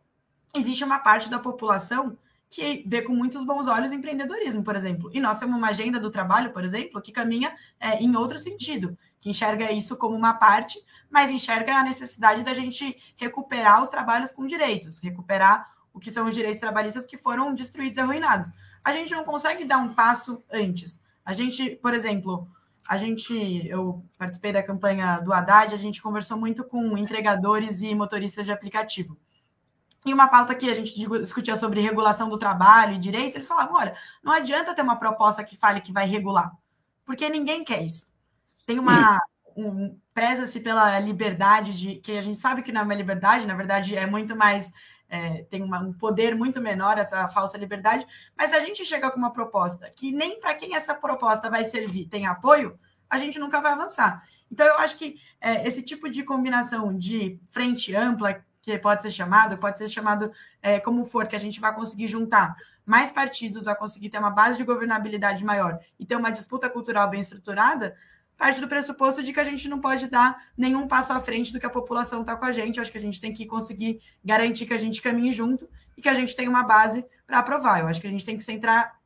existe uma parte da população que vê com muitos bons olhos empreendedorismo, por exemplo. E nós temos uma agenda do trabalho, por exemplo, que caminha é, em outro sentido, que enxerga isso como uma parte, mas enxerga a necessidade da gente recuperar os trabalhos com direitos, recuperar o que são os direitos trabalhistas que foram destruídos e arruinados. A gente não consegue dar um passo antes. A gente, por exemplo, a gente, eu participei da campanha do Haddad, a gente conversou muito com entregadores e motoristas de aplicativo. E uma pauta que a gente discutia sobre regulação do trabalho e direitos, eles falavam: olha, não adianta ter uma proposta que fale que vai regular, porque ninguém quer isso. Tem uma. Um, Preza-se pela liberdade de. que a gente sabe que não é uma liberdade, na verdade é muito mais. É, tem uma, um poder muito menor essa falsa liberdade, mas a gente chega com uma proposta que nem para quem essa proposta vai servir tem apoio, a gente nunca vai avançar. Então, eu acho que é, esse tipo de combinação de frente ampla, que pode ser chamado, pode ser chamado é, como for, que a gente vai conseguir juntar mais partidos, vai conseguir ter uma base de governabilidade maior e ter uma disputa cultural bem estruturada, parte do pressuposto de que a gente não pode dar nenhum passo à frente do que a população está com a gente. Acho que a gente tem que conseguir garantir que a gente caminhe junto e que a gente tenha uma base para aprovar. Eu acho que a gente tem que centrar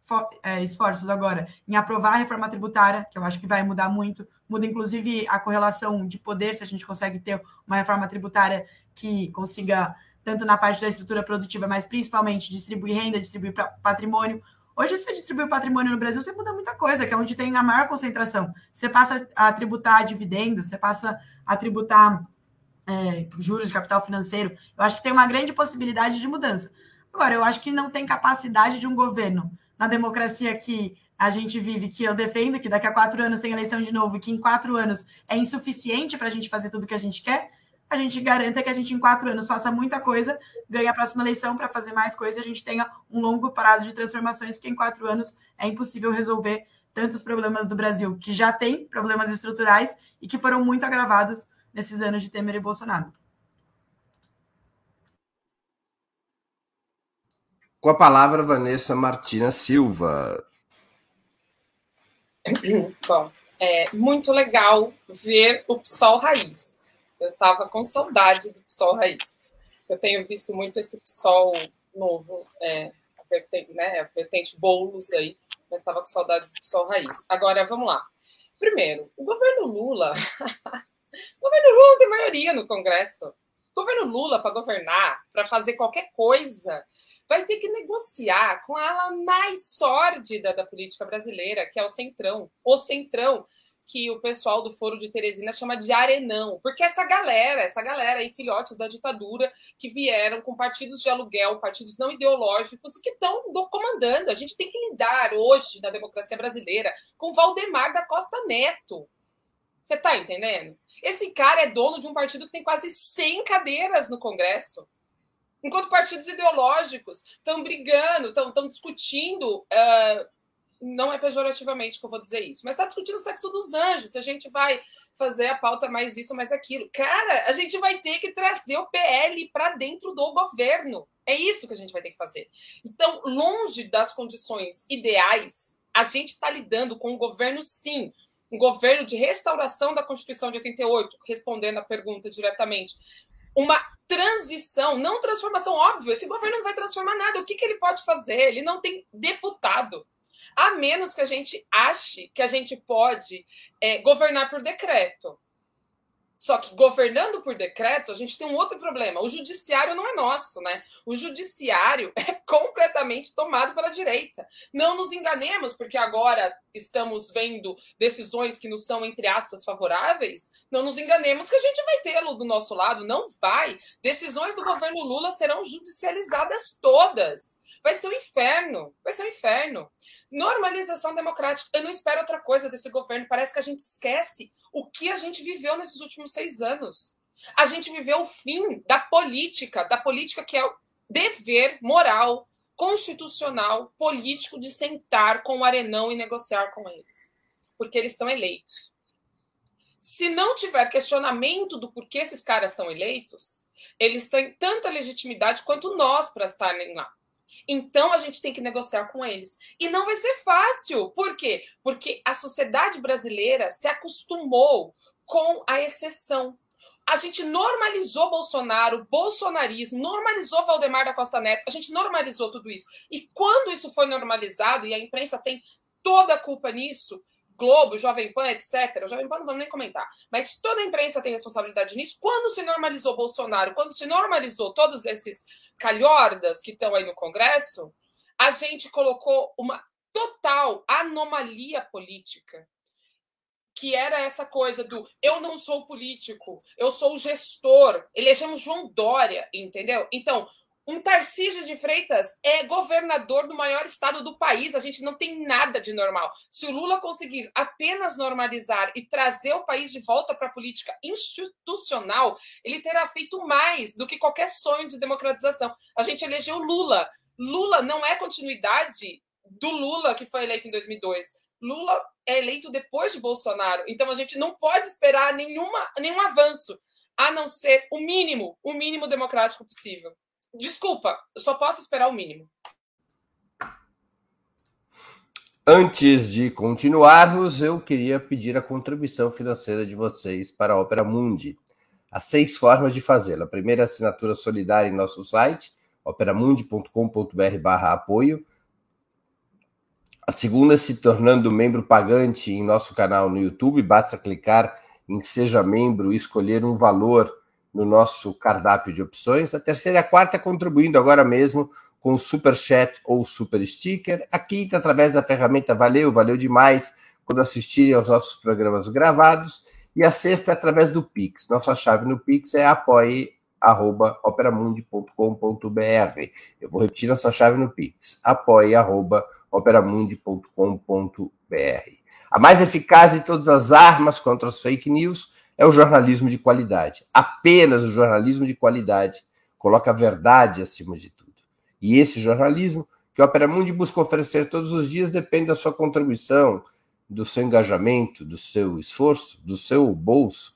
é, esforços agora em aprovar a reforma tributária, que eu acho que vai mudar muito, muda inclusive a correlação de poder, se a gente consegue ter uma reforma tributária que consiga, tanto na parte da estrutura produtiva, mas principalmente distribuir renda, distribuir patrimônio, Hoje, você distribui patrimônio no Brasil, você muda muita coisa, que é onde tem a maior concentração. Você passa a tributar dividendos, você passa a tributar é, juros de capital financeiro. Eu acho que tem uma grande possibilidade de mudança. Agora, eu acho que não tem capacidade de um governo, na democracia que a gente vive, que eu defendo, que daqui a quatro anos tem eleição de novo, e que em quatro anos é insuficiente para a gente fazer tudo o que a gente quer a gente garanta que a gente em quatro anos faça muita coisa, ganhe a próxima eleição para fazer mais coisa e a gente tenha um longo prazo de transformações, porque em quatro anos é impossível resolver tantos problemas do Brasil, que já tem problemas estruturais e que foram muito agravados nesses anos de Temer e Bolsonaro. Com a palavra, Vanessa Martina Silva. Bom, é muito legal ver o PSOL raiz eu estava com saudade do PSOL raiz. Eu tenho visto muito esse PSOL novo, é, a vertente, né, a vertente bolos aí, mas estava com saudade do PSOL raiz. Agora, vamos lá. Primeiro, o governo Lula. o governo Lula tem maioria no Congresso. O governo Lula, para governar, para fazer qualquer coisa, vai ter que negociar com a ala mais sórdida da política brasileira, que é o Centrão. O Centrão, que o pessoal do Foro de Teresina chama de arenão, porque essa galera, essa galera aí, filhotes da ditadura, que vieram com partidos de aluguel, partidos não ideológicos, que estão comandando. A gente tem que lidar hoje, na democracia brasileira, com Valdemar da Costa Neto. Você está entendendo? Esse cara é dono de um partido que tem quase 100 cadeiras no Congresso. Enquanto partidos ideológicos estão brigando, estão discutindo uh, não é pejorativamente que eu vou dizer isso, mas está discutindo o sexo dos anjos, se a gente vai fazer a pauta mais isso, mais aquilo. Cara, a gente vai ter que trazer o PL para dentro do governo. É isso que a gente vai ter que fazer. Então, longe das condições ideais, a gente está lidando com um governo, sim, um governo de restauração da Constituição de 88, respondendo a pergunta diretamente. Uma transição, não transformação, óbvio, esse governo não vai transformar nada. O que, que ele pode fazer? Ele não tem deputado a menos que a gente ache que a gente pode é, governar por decreto. Só que governando por decreto, a gente tem um outro problema. O judiciário não é nosso, né? O judiciário é completamente tomado pela direita. Não nos enganemos, porque agora estamos vendo decisões que nos são, entre aspas, favoráveis. Não nos enganemos que a gente vai tê-lo do nosso lado. Não vai. Decisões do governo Lula serão judicializadas todas. Vai ser um inferno. Vai ser um inferno. Normalização democrática. Eu não espero outra coisa desse governo. Parece que a gente esquece o que a gente viveu nesses últimos seis anos. A gente viveu o fim da política, da política que é o dever moral, constitucional, político de sentar com o arenão e negociar com eles. Porque eles estão eleitos. Se não tiver questionamento do porquê esses caras estão eleitos, eles têm tanta legitimidade quanto nós para estarem lá. Então a gente tem que negociar com eles. E não vai ser fácil. Por quê? Porque a sociedade brasileira se acostumou com a exceção. A gente normalizou Bolsonaro, bolsonarismo, normalizou Valdemar da Costa Neto, a gente normalizou tudo isso. E quando isso foi normalizado, e a imprensa tem toda a culpa nisso, Globo, Jovem Pan, etc. O Jovem Pan não vamos nem comentar. Mas toda a imprensa tem responsabilidade nisso. Quando se normalizou Bolsonaro, quando se normalizou todos esses calhordas que estão aí no Congresso, a gente colocou uma total anomalia política. Que era essa coisa do eu não sou político, eu sou gestor. Elegemos João Dória, entendeu? Então, um Tarcísio de Freitas é governador do maior estado do país. A gente não tem nada de normal. Se o Lula conseguir apenas normalizar e trazer o país de volta para a política institucional, ele terá feito mais do que qualquer sonho de democratização. A gente elegeu Lula. Lula não é continuidade do Lula que foi eleito em 2002. Lula é eleito depois de Bolsonaro. Então a gente não pode esperar nenhuma, nenhum avanço, a não ser o mínimo, o mínimo democrático possível. Desculpa, eu só posso esperar o mínimo. Antes de continuarmos, eu queria pedir a contribuição financeira de vocês para a Opera Mundi. Há seis formas de fazê-la. A primeira, assinatura solidária em nosso site, operamundi.com.br apoio. A segunda, se tornando membro pagante em nosso canal no YouTube. Basta clicar em Seja Membro e escolher um valor no nosso cardápio de opções. A terceira e a quarta, contribuindo agora mesmo com o Super Chat ou Super Sticker. A quinta, através da ferramenta Valeu, valeu demais quando assistirem aos nossos programas gravados. E a sexta, através do Pix. Nossa chave no Pix é apoie.operamundi.com.br. Eu vou repetir nossa chave no Pix. apoie.operamundi.com.br. A mais eficaz de todas as armas contra as fake news é o jornalismo de qualidade. Apenas o jornalismo de qualidade coloca a verdade acima de tudo. E esse jornalismo que a Opera Mundi busca oferecer todos os dias depende da sua contribuição, do seu engajamento, do seu esforço, do seu bolso,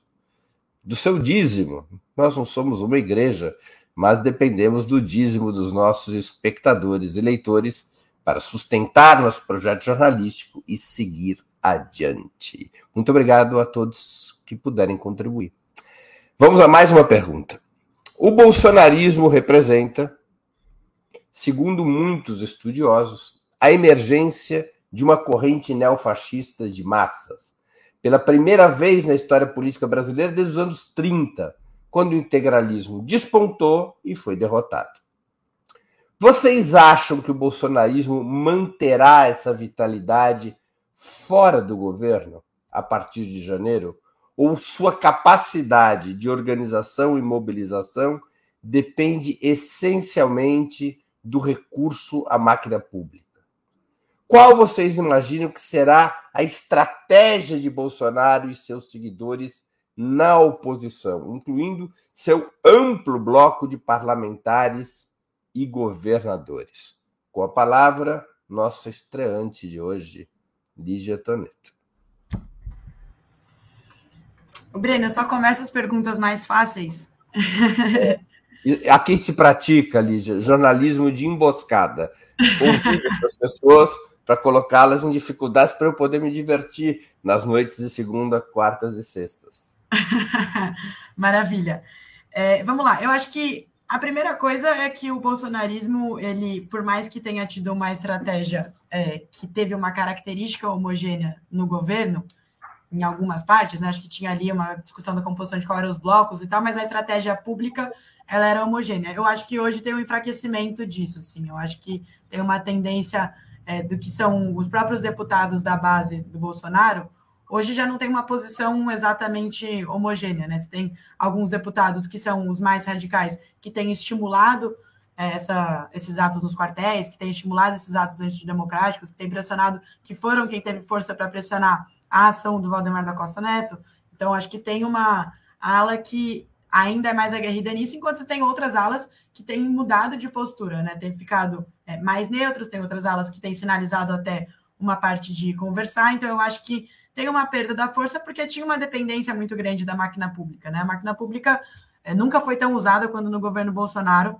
do seu dízimo. Nós não somos uma igreja, mas dependemos do dízimo dos nossos espectadores e leitores para sustentar nosso projeto jornalístico e seguir adiante. Muito obrigado a todos que puderem contribuir. Vamos a mais uma pergunta. O bolsonarismo representa segundo muitos estudiosos, a emergência de uma corrente neofascista de massas. Pela primeira vez na história política brasileira desde os anos 30, quando o integralismo despontou e foi derrotado. Vocês acham que o bolsonarismo manterá essa vitalidade fora do governo a partir de janeiro? Ou sua capacidade de organização e mobilização depende essencialmente do recurso à máquina pública. Qual vocês imaginam que será a estratégia de Bolsonaro e seus seguidores na oposição, incluindo seu amplo bloco de parlamentares e governadores? Com a palavra, nossa estreante de hoje, Lígia Toneto. Breno, só começa as perguntas mais fáceis. Aqui se pratica, Lígia, jornalismo de emboscada. Convido as pessoas para colocá-las em dificuldades para eu poder me divertir nas noites de segunda, quartas e sextas. Maravilha. É, vamos lá, eu acho que a primeira coisa é que o bolsonarismo, ele, por mais que tenha tido uma estratégia é, que teve uma característica homogênea no governo, em algumas partes, né? acho que tinha ali uma discussão da composição de qual eram os blocos e tal, mas a estratégia pública ela era homogênea. Eu acho que hoje tem um enfraquecimento disso, sim. Eu acho que tem uma tendência é, do que são os próprios deputados da base do Bolsonaro. Hoje já não tem uma posição exatamente homogênea, né? Você tem alguns deputados que são os mais radicais, que têm estimulado é, essa, esses atos nos quartéis, que têm estimulado esses atos antidemocráticos, que têm pressionado, que foram quem teve força para pressionar a ação do Valdemar da Costa Neto. Então, acho que tem uma ala que ainda é mais aguerrida nisso, enquanto você tem outras alas que têm mudado de postura, né? Tem ficado é, mais neutros, tem outras alas que têm sinalizado até uma parte de conversar, então eu acho que tem uma perda da força porque tinha uma dependência muito grande da máquina pública, né? A máquina pública é, nunca foi tão usada quando no governo Bolsonaro,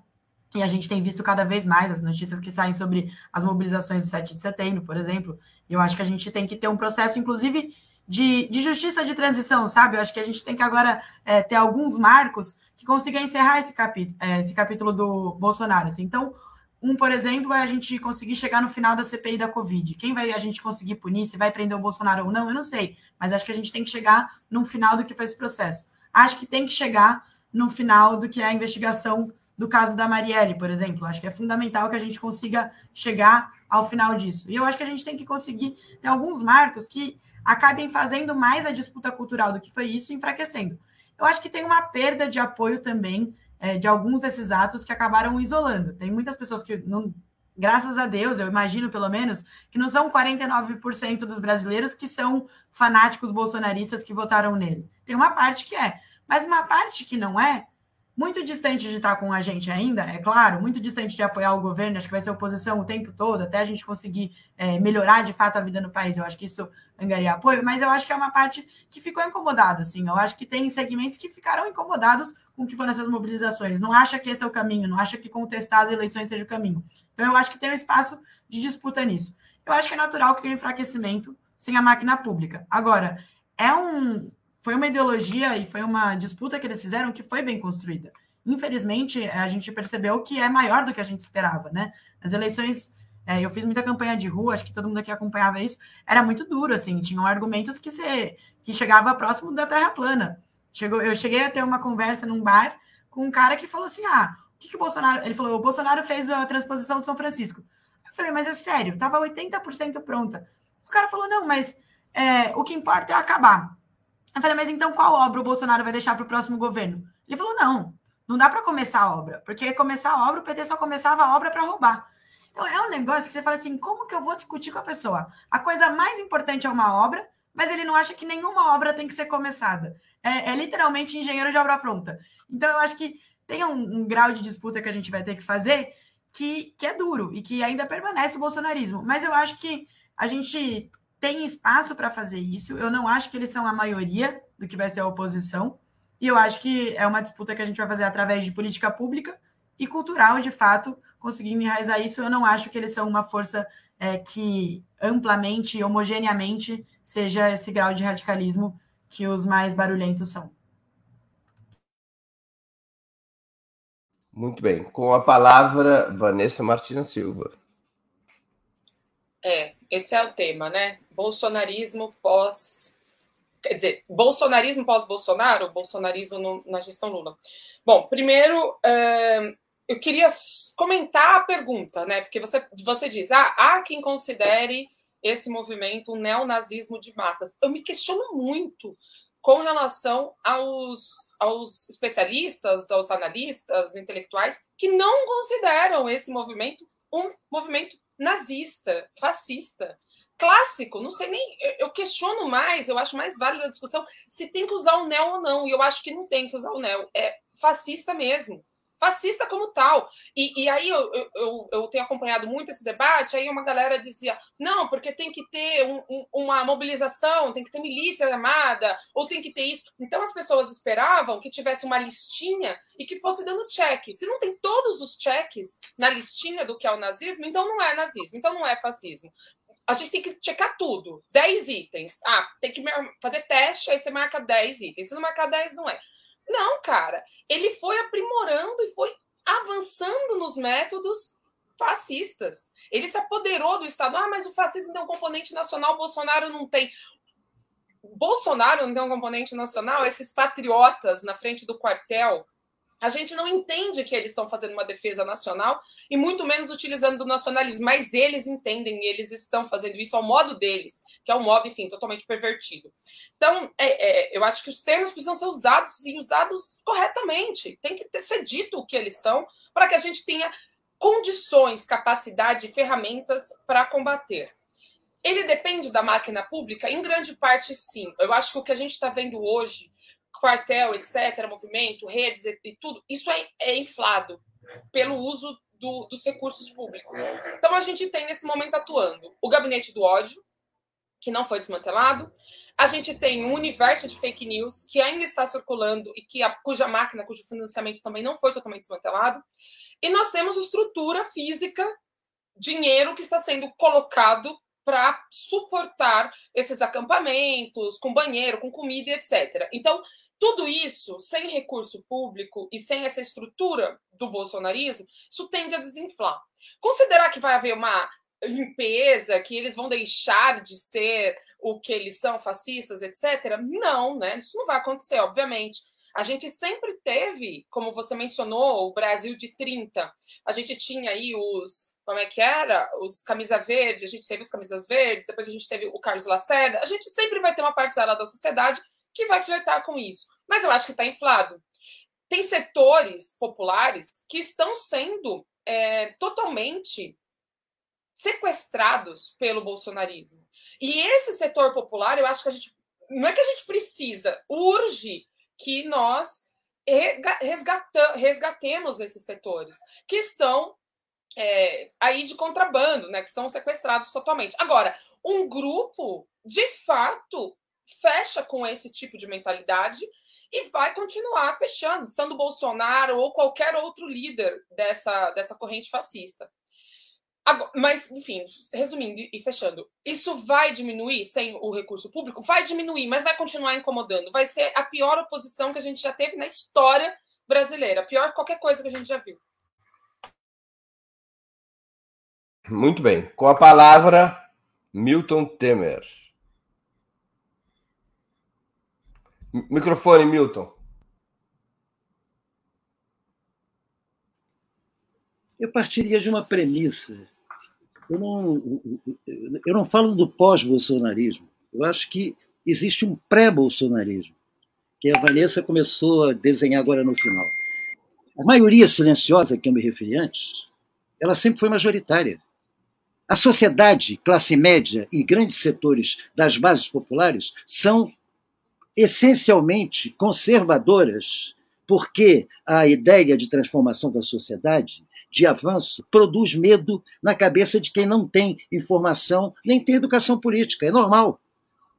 e a gente tem visto cada vez mais as notícias que saem sobre as mobilizações do 7 de setembro, por exemplo. Eu acho que a gente tem que ter um processo, inclusive, de, de justiça de transição, sabe? Eu acho que a gente tem que agora é, ter alguns marcos que consigam encerrar esse capítulo, é, esse capítulo do Bolsonaro. Assim. Então, um, por exemplo, é a gente conseguir chegar no final da CPI da Covid. Quem vai a gente conseguir punir, se vai prender o Bolsonaro ou não, eu não sei. Mas acho que a gente tem que chegar no final do que foi esse processo. Acho que tem que chegar no final do que é a investigação do caso da Marielle, por exemplo. Acho que é fundamental que a gente consiga chegar ao final disso. E eu acho que a gente tem que conseguir alguns marcos que acabem fazendo mais a disputa cultural do que foi isso, enfraquecendo. Eu acho que tem uma perda de apoio também é, de alguns desses atos que acabaram isolando. Tem muitas pessoas que não. Graças a Deus, eu imagino pelo menos, que não são 49% dos brasileiros que são fanáticos bolsonaristas que votaram nele. Tem uma parte que é, mas uma parte que não é, muito distante de estar com a gente ainda, é claro, muito distante de apoiar o governo, acho que vai ser oposição o tempo todo, até a gente conseguir é, melhorar de fato a vida no país, eu acho que isso angaria apoio, mas eu acho que é uma parte que ficou incomodada, assim, eu acho que tem segmentos que ficaram incomodados com o que foram essas mobilizações, não acha que esse é o caminho, não acha que contestar as eleições seja o caminho. Então eu acho que tem um espaço de disputa nisso. eu acho que é natural que tenha um enfraquecimento sem a máquina pública. Agora, é um, foi uma ideologia e foi uma disputa que eles fizeram que foi bem construída. Infelizmente, a gente percebeu que é maior do que a gente esperava, né? As eleições, é, eu fiz muita campanha de rua, acho que todo mundo aqui acompanhava isso, era muito duro, assim, tinham argumentos que, se, que chegava próximo da Terra plana. Chegou, eu cheguei a ter uma conversa num bar com um cara que falou assim: ah, o que, que o Bolsonaro. Ele falou: o Bolsonaro fez a transposição de São Francisco. Eu falei, mas é sério, estava 80% pronta. O cara falou: não, mas é, o que importa é acabar. Eu falei, mas então qual obra o Bolsonaro vai deixar para o próximo governo? Ele falou: não, não dá para começar a obra, porque começar a obra, o PT só começava a obra para roubar. Então é um negócio que você fala assim: como que eu vou discutir com a pessoa? A coisa mais importante é uma obra, mas ele não acha que nenhuma obra tem que ser começada. É, é literalmente engenheiro de obra pronta. Então, eu acho que tem um, um, grau de disputa que a gente vai ter que fazer que, que é duro e que ainda permanece o bolsonarismo. Mas eu acho que a gente tem espaço para fazer isso. Eu não acho que eles são a maioria do que vai ser a oposição. E eu acho que é uma disputa que a gente vai fazer através de política pública e cultural, de fato, conseguindo enraizar isso. Eu não acho que eles são uma força é, que amplamente e homogeneamente seja esse grau de radicalismo que os mais barulhentos são. Muito bem. Com a palavra, Vanessa Martina Silva. É, esse é o tema, né? Bolsonarismo pós. Quer dizer, bolsonarismo pós-Bolsonaro, bolsonarismo no, na gestão Lula. Bom, primeiro, uh, eu queria comentar a pergunta, né? Porque você, você diz, ah, há quem considere esse movimento um neonazismo de massas. Eu me questiono muito com relação aos, aos especialistas, aos analistas intelectuais que não consideram esse movimento um movimento nazista, fascista. Clássico, não sei nem. Eu questiono mais, eu acho mais válida a discussão se tem que usar o neo ou não. E eu acho que não tem que usar o neo. É fascista mesmo fascista como tal. E, e aí eu, eu, eu, tenho acompanhado muito esse debate, aí uma galera dizia, não, porque tem que ter um, um, uma mobilização, tem que ter milícia armada, ou tem que ter isso. Então as pessoas esperavam que tivesse uma listinha e que fosse dando check. Se não tem todos os checks na listinha do que é o nazismo, então não é nazismo, então não é fascismo a gente tem que checar tudo. 10 itens. Ah, tem que fazer teste, aí você marca 10 itens. Se não marcar 10, não é. Não, cara. Ele foi aprimorando e foi avançando nos métodos fascistas. Ele se apoderou do Estado. Ah, mas o fascismo tem um componente nacional, Bolsonaro não tem. Bolsonaro não tem um componente nacional, esses patriotas na frente do quartel a gente não entende que eles estão fazendo uma defesa nacional e muito menos utilizando do nacionalismo, mas eles entendem e eles estão fazendo isso ao modo deles, que é um modo, enfim, totalmente pervertido. Então, é, é, eu acho que os termos precisam ser usados e usados corretamente. Tem que ter, ser dito o que eles são para que a gente tenha condições, capacidade e ferramentas para combater. Ele depende da máquina pública? Em grande parte, sim. Eu acho que o que a gente está vendo hoje quartel, etc., movimento, redes e tudo, isso é, é inflado pelo uso do, dos recursos públicos. Então a gente tem nesse momento atuando o gabinete do ódio, que não foi desmantelado. A gente tem um universo de fake news que ainda está circulando e que a, cuja máquina, cujo financiamento também não foi totalmente desmantelado. E nós temos estrutura física, dinheiro que está sendo colocado para suportar esses acampamentos, com banheiro, com comida, etc. Então, tudo isso, sem recurso público e sem essa estrutura do bolsonarismo, isso tende a desinflar. Considerar que vai haver uma limpeza, que eles vão deixar de ser o que eles são, fascistas, etc. Não, né? Isso não vai acontecer, obviamente. A gente sempre teve, como você mencionou, o Brasil de 30. A gente tinha aí os, como é que era? Os camisa verde, a gente teve os camisas verdes, depois a gente teve o Carlos Lacerda. A gente sempre vai ter uma parcela da sociedade que vai flertar com isso. Mas eu acho que está inflado. Tem setores populares que estão sendo é, totalmente sequestrados pelo bolsonarismo. E esse setor popular, eu acho que a gente. Não é que a gente precisa, urge que nós resgatemos esses setores que estão é, aí de contrabando, né, que estão sequestrados totalmente. Agora, um grupo, de fato, fecha com esse tipo de mentalidade e vai continuar fechando, estando Bolsonaro ou qualquer outro líder dessa, dessa corrente fascista. Agora, mas, enfim, resumindo e fechando, isso vai diminuir sem o recurso público? Vai diminuir, mas vai continuar incomodando. Vai ser a pior oposição que a gente já teve na história brasileira. Pior qualquer coisa que a gente já viu. Muito bem. Com a palavra, Milton Temer. Microfone, Milton. Eu partiria de uma premissa. Eu não, eu não falo do pós-bolsonarismo. Eu acho que existe um pré-bolsonarismo, que a Vanessa começou a desenhar agora no final. A maioria silenciosa que eu me referi antes, ela sempre foi majoritária. A sociedade, classe média e grandes setores das bases populares são essencialmente conservadoras, porque a ideia de transformação da sociedade, de avanço, produz medo na cabeça de quem não tem informação nem tem educação política. É normal.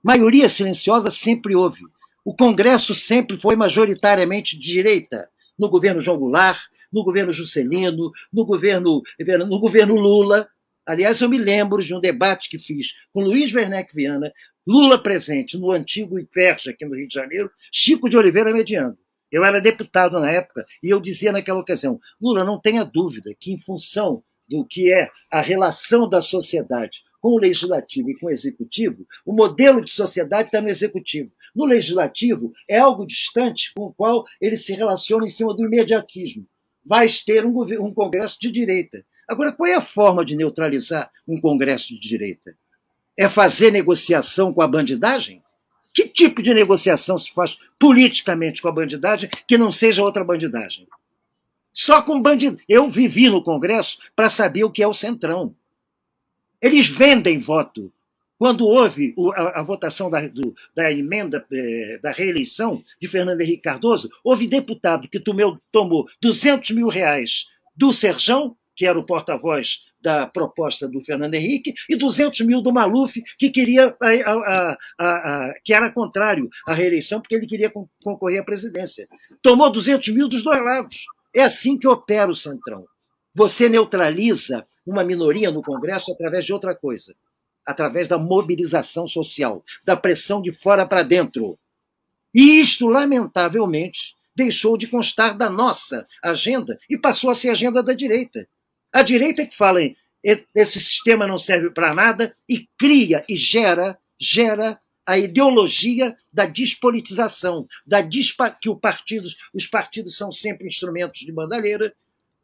Maioria silenciosa sempre houve. O Congresso sempre foi majoritariamente de direita. No governo João Goulart, no governo Juscelino, no governo, no governo Lula. Aliás, eu me lembro de um debate que fiz com Luiz Werneck Viana, Lula presente no antigo IPERJ, aqui no Rio de Janeiro, Chico de Oliveira mediando. Eu era deputado na época e eu dizia naquela ocasião: Lula, não tenha dúvida que, em função do que é a relação da sociedade com o legislativo e com o executivo, o modelo de sociedade está no executivo. No legislativo, é algo distante com o qual ele se relaciona em cima do imediatismo. Vai ter um, um Congresso de direita. Agora, qual é a forma de neutralizar um Congresso de direita? É fazer negociação com a bandidagem? Que tipo de negociação se faz politicamente com a bandidagem que não seja outra bandidagem? Só com bandido. Eu vivi no Congresso para saber o que é o Centrão. Eles vendem voto. Quando houve a, votação da, do, da emenda eh, da reeleição de Fernando Henrique Cardoso, houve deputado que tomou, tomou 200 mil reais do Serjão que era o porta-voz da proposta do Fernando Henrique, e 200 mil do Maluf, que queria a, a, a, que era contrário à reeleição, porque ele queria concorrer à presidência. Tomou 200 mil dos dois lados. É assim que opera o Centrão. Você neutraliza uma minoria no Congresso através de outra coisa, através da mobilização social, da pressão de fora para dentro. E isto, lamentavelmente, deixou de constar da nossa agenda e passou a ser agenda da direita. A direita é que fala em esse sistema não serve para nada e cria e gera, gera a ideologia da despolitização, da dispa, que o partidos, os partidos são sempre instrumentos de bandalheira,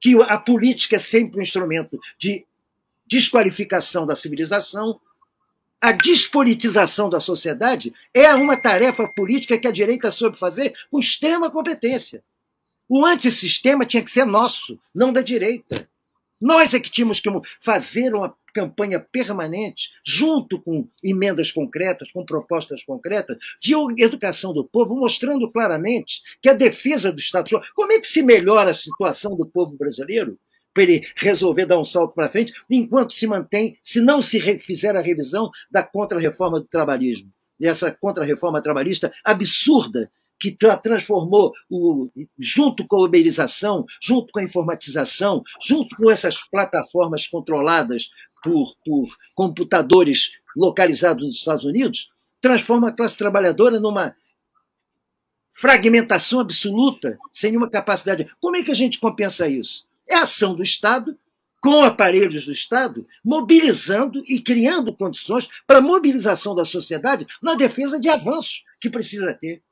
que a política é sempre um instrumento de desqualificação da civilização. A despolitização da sociedade é uma tarefa política que a direita soube fazer com extrema competência. O antissistema tinha que ser nosso, não da direita. Nós é que tínhamos que fazer uma campanha permanente, junto com emendas concretas, com propostas concretas, de educação do povo, mostrando claramente que a defesa do Estado. Como é que se melhora a situação do povo brasileiro? Para ele resolver dar um salto para frente, enquanto se mantém, se não se fizer a revisão da contra-reforma do trabalhismo. E essa contra-reforma trabalhista absurda que transformou, o, junto com a uberização, junto com a informatização, junto com essas plataformas controladas por, por computadores localizados nos Estados Unidos, transforma a classe trabalhadora numa fragmentação absoluta, sem nenhuma capacidade. Como é que a gente compensa isso? É a ação do Estado com aparelhos do Estado, mobilizando e criando condições para a mobilização da sociedade na defesa de avanços que precisa ter.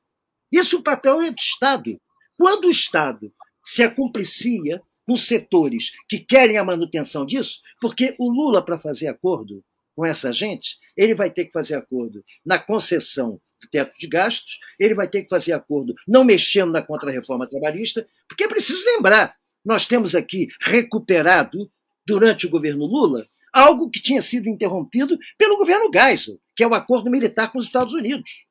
Isso o papel é do Estado. Quando o Estado se acumplicia com setores que querem a manutenção disso, porque o Lula, para fazer acordo com essa gente, ele vai ter que fazer acordo na concessão do teto de gastos, ele vai ter que fazer acordo não mexendo na contra-reforma trabalhista, porque é preciso lembrar, nós temos aqui recuperado, durante o governo Lula, algo que tinha sido interrompido pelo governo Geisel, que é o acordo militar com os Estados Unidos.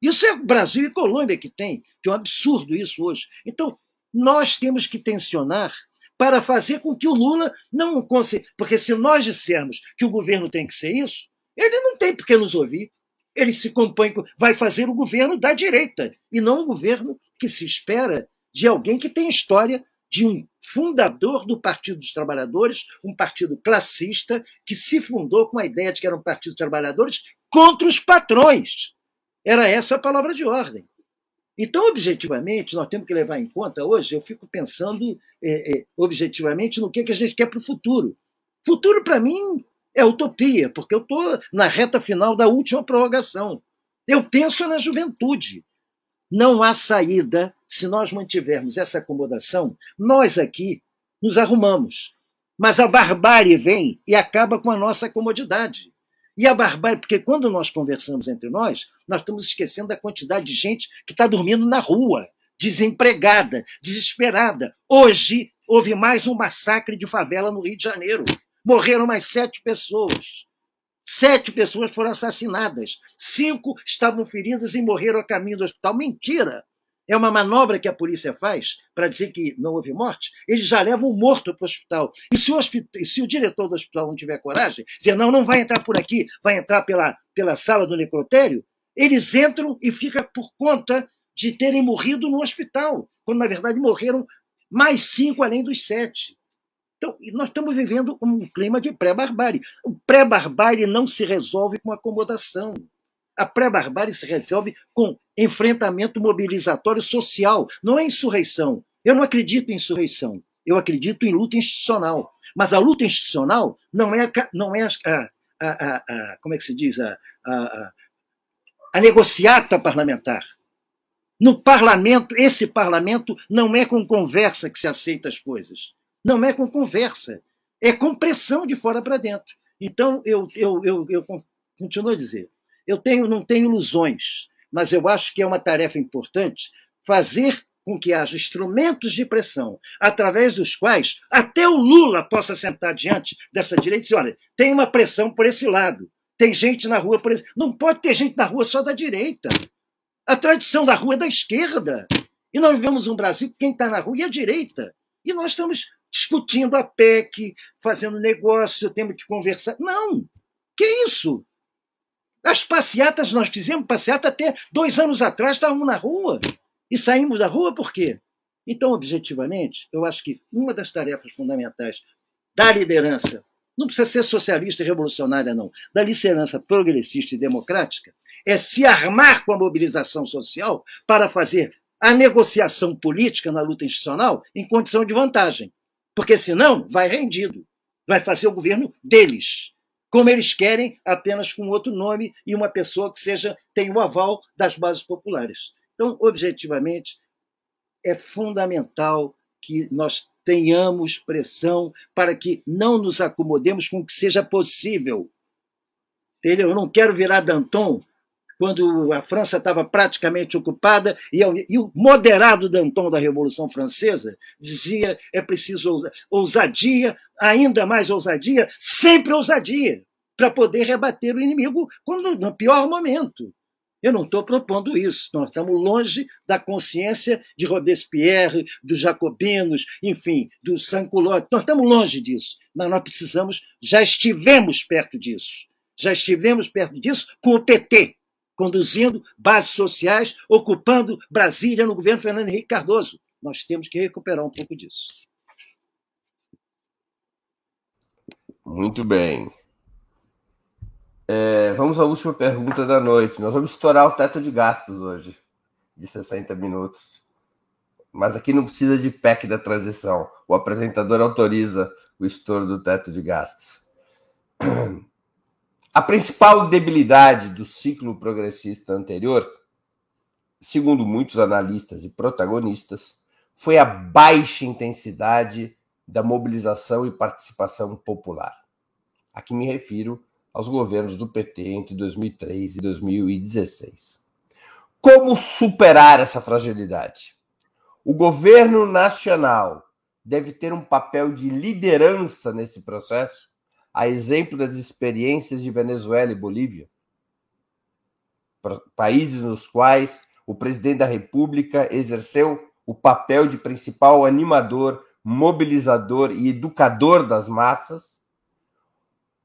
Isso é Brasil e Colômbia que tem, que é um absurdo isso hoje. Então, nós temos que tensionar para fazer com que o Lula não consiga. Porque se nós dissermos que o governo tem que ser isso, ele não tem por que nos ouvir. Ele se compõe, vai fazer o governo da direita, e não o governo que se espera de alguém que tem história de um fundador do Partido dos Trabalhadores, um partido classista que se fundou com a ideia de que era um partido dos trabalhadores contra os patrões. Era essa a palavra de ordem. Então, objetivamente, nós temos que levar em conta hoje, eu fico pensando é, é, objetivamente no que, que a gente quer para o futuro. Futuro, para mim, é utopia, porque eu estou na reta final da última prorrogação. Eu penso na juventude. Não há saída se nós mantivermos essa acomodação. Nós aqui nos arrumamos. Mas a barbárie vem e acaba com a nossa comodidade. E a barbárie, porque quando nós conversamos entre nós, nós estamos esquecendo da quantidade de gente que está dormindo na rua, desempregada, desesperada. Hoje houve mais um massacre de favela no Rio de Janeiro. Morreram mais sete pessoas. Sete pessoas foram assassinadas. Cinco estavam feridas e morreram a caminho do hospital. Mentira! É uma manobra que a polícia faz para dizer que não houve morte. Eles já levam o morto para o hospital. E se o, hospital, se o diretor do hospital não tiver coragem, dizer não, não vai entrar por aqui, vai entrar pela, pela sala do necrotério, eles entram e fica por conta de terem morrido no hospital, quando na verdade morreram mais cinco além dos sete. Então, nós estamos vivendo um clima de pré-barbárie. O pré-barbárie não se resolve com acomodação. A pré-barbárie se resolve com enfrentamento mobilizatório social, não é insurreição. Eu não acredito em insurreição, eu acredito em luta institucional. Mas a luta institucional não é, não é a, a, a, a como é que se diz, a, a, negociata parlamentar. No parlamento, esse parlamento não é com conversa que se aceita as coisas. Não é com conversa, é com pressão de fora para dentro. Então, eu, eu, eu, eu continuo a dizer, eu tenho, não tenho ilusões, mas eu acho que é uma tarefa importante fazer com que haja instrumentos de pressão, através dos quais até o Lula possa sentar diante dessa direita e dizer: olha, tem uma pressão por esse lado, tem gente na rua por esse. Não pode ter gente na rua só da direita. A tradição da rua é da esquerda. E nós vivemos um Brasil que quem está na rua é a direita. E nós estamos discutindo a PEC, fazendo negócio, temos que conversar. Não! Que isso? As passeatas, nós fizemos passeata até dois anos atrás, estávamos na rua. E saímos da rua por quê? Então, objetivamente, eu acho que uma das tarefas fundamentais da liderança, não precisa ser socialista e revolucionária, não, da liderança progressista e democrática, é se armar com a mobilização social para fazer a negociação política na luta institucional em condição de vantagem. Porque senão vai rendido. Vai fazer o governo deles. Como eles querem, apenas com outro nome e uma pessoa que seja tenha o aval das bases populares. Então, objetivamente, é fundamental que nós tenhamos pressão para que não nos acomodemos com o que seja possível. Entendeu? Eu não quero virar Danton quando a França estava praticamente ocupada, e, e, o moderado Danton da Revolução Francesa dizia é preciso ousadia, ainda mais ousadia, sempre ousadia, para poder rebater o inimigo quando, no pior momento. Eu não estou propondo isso. Nós estamos longe da consciência de Robespierre, dos jacobinos, enfim, do Sanculot. Nós estamos longe disso. Mas nós precisamos, já estivemos perto disso. Já estivemos perto disso com o PT, conduzindo bases sociais, ocupando Brasília no governo Fernando Henrique Cardoso. Nós temos que recuperar um pouco disso. Muito bem. É, vamos à última pergunta da noite. Nós vamos estourar o teto de gastos hoje, de 60 minutos. Mas aqui não precisa de PEC da transição. O apresentador autoriza o estouro do teto de gastos. A principal debilidade do ciclo progressista anterior, segundo muitos analistas e protagonistas, foi a baixa intensidade da mobilização e participação popular. Aqui me refiro aos governos do PT entre 2003 e 2016. Como superar essa fragilidade? O governo nacional deve ter um papel de liderança nesse processo a exemplo das experiências de Venezuela e Bolívia, países nos quais o presidente da República exerceu o papel de principal animador, mobilizador e educador das massas,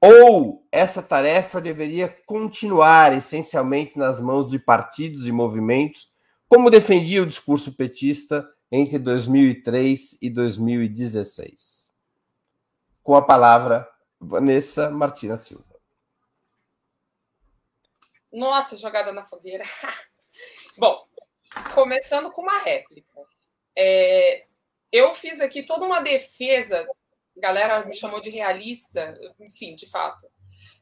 ou essa tarefa deveria continuar essencialmente nas mãos de partidos e movimentos, como defendia o discurso petista entre 2003 e 2016. Com a palavra, Vanessa Martina Silva. Nossa, jogada na fogueira. Bom, começando com uma réplica. É, eu fiz aqui toda uma defesa, a galera me chamou de realista, enfim, de fato.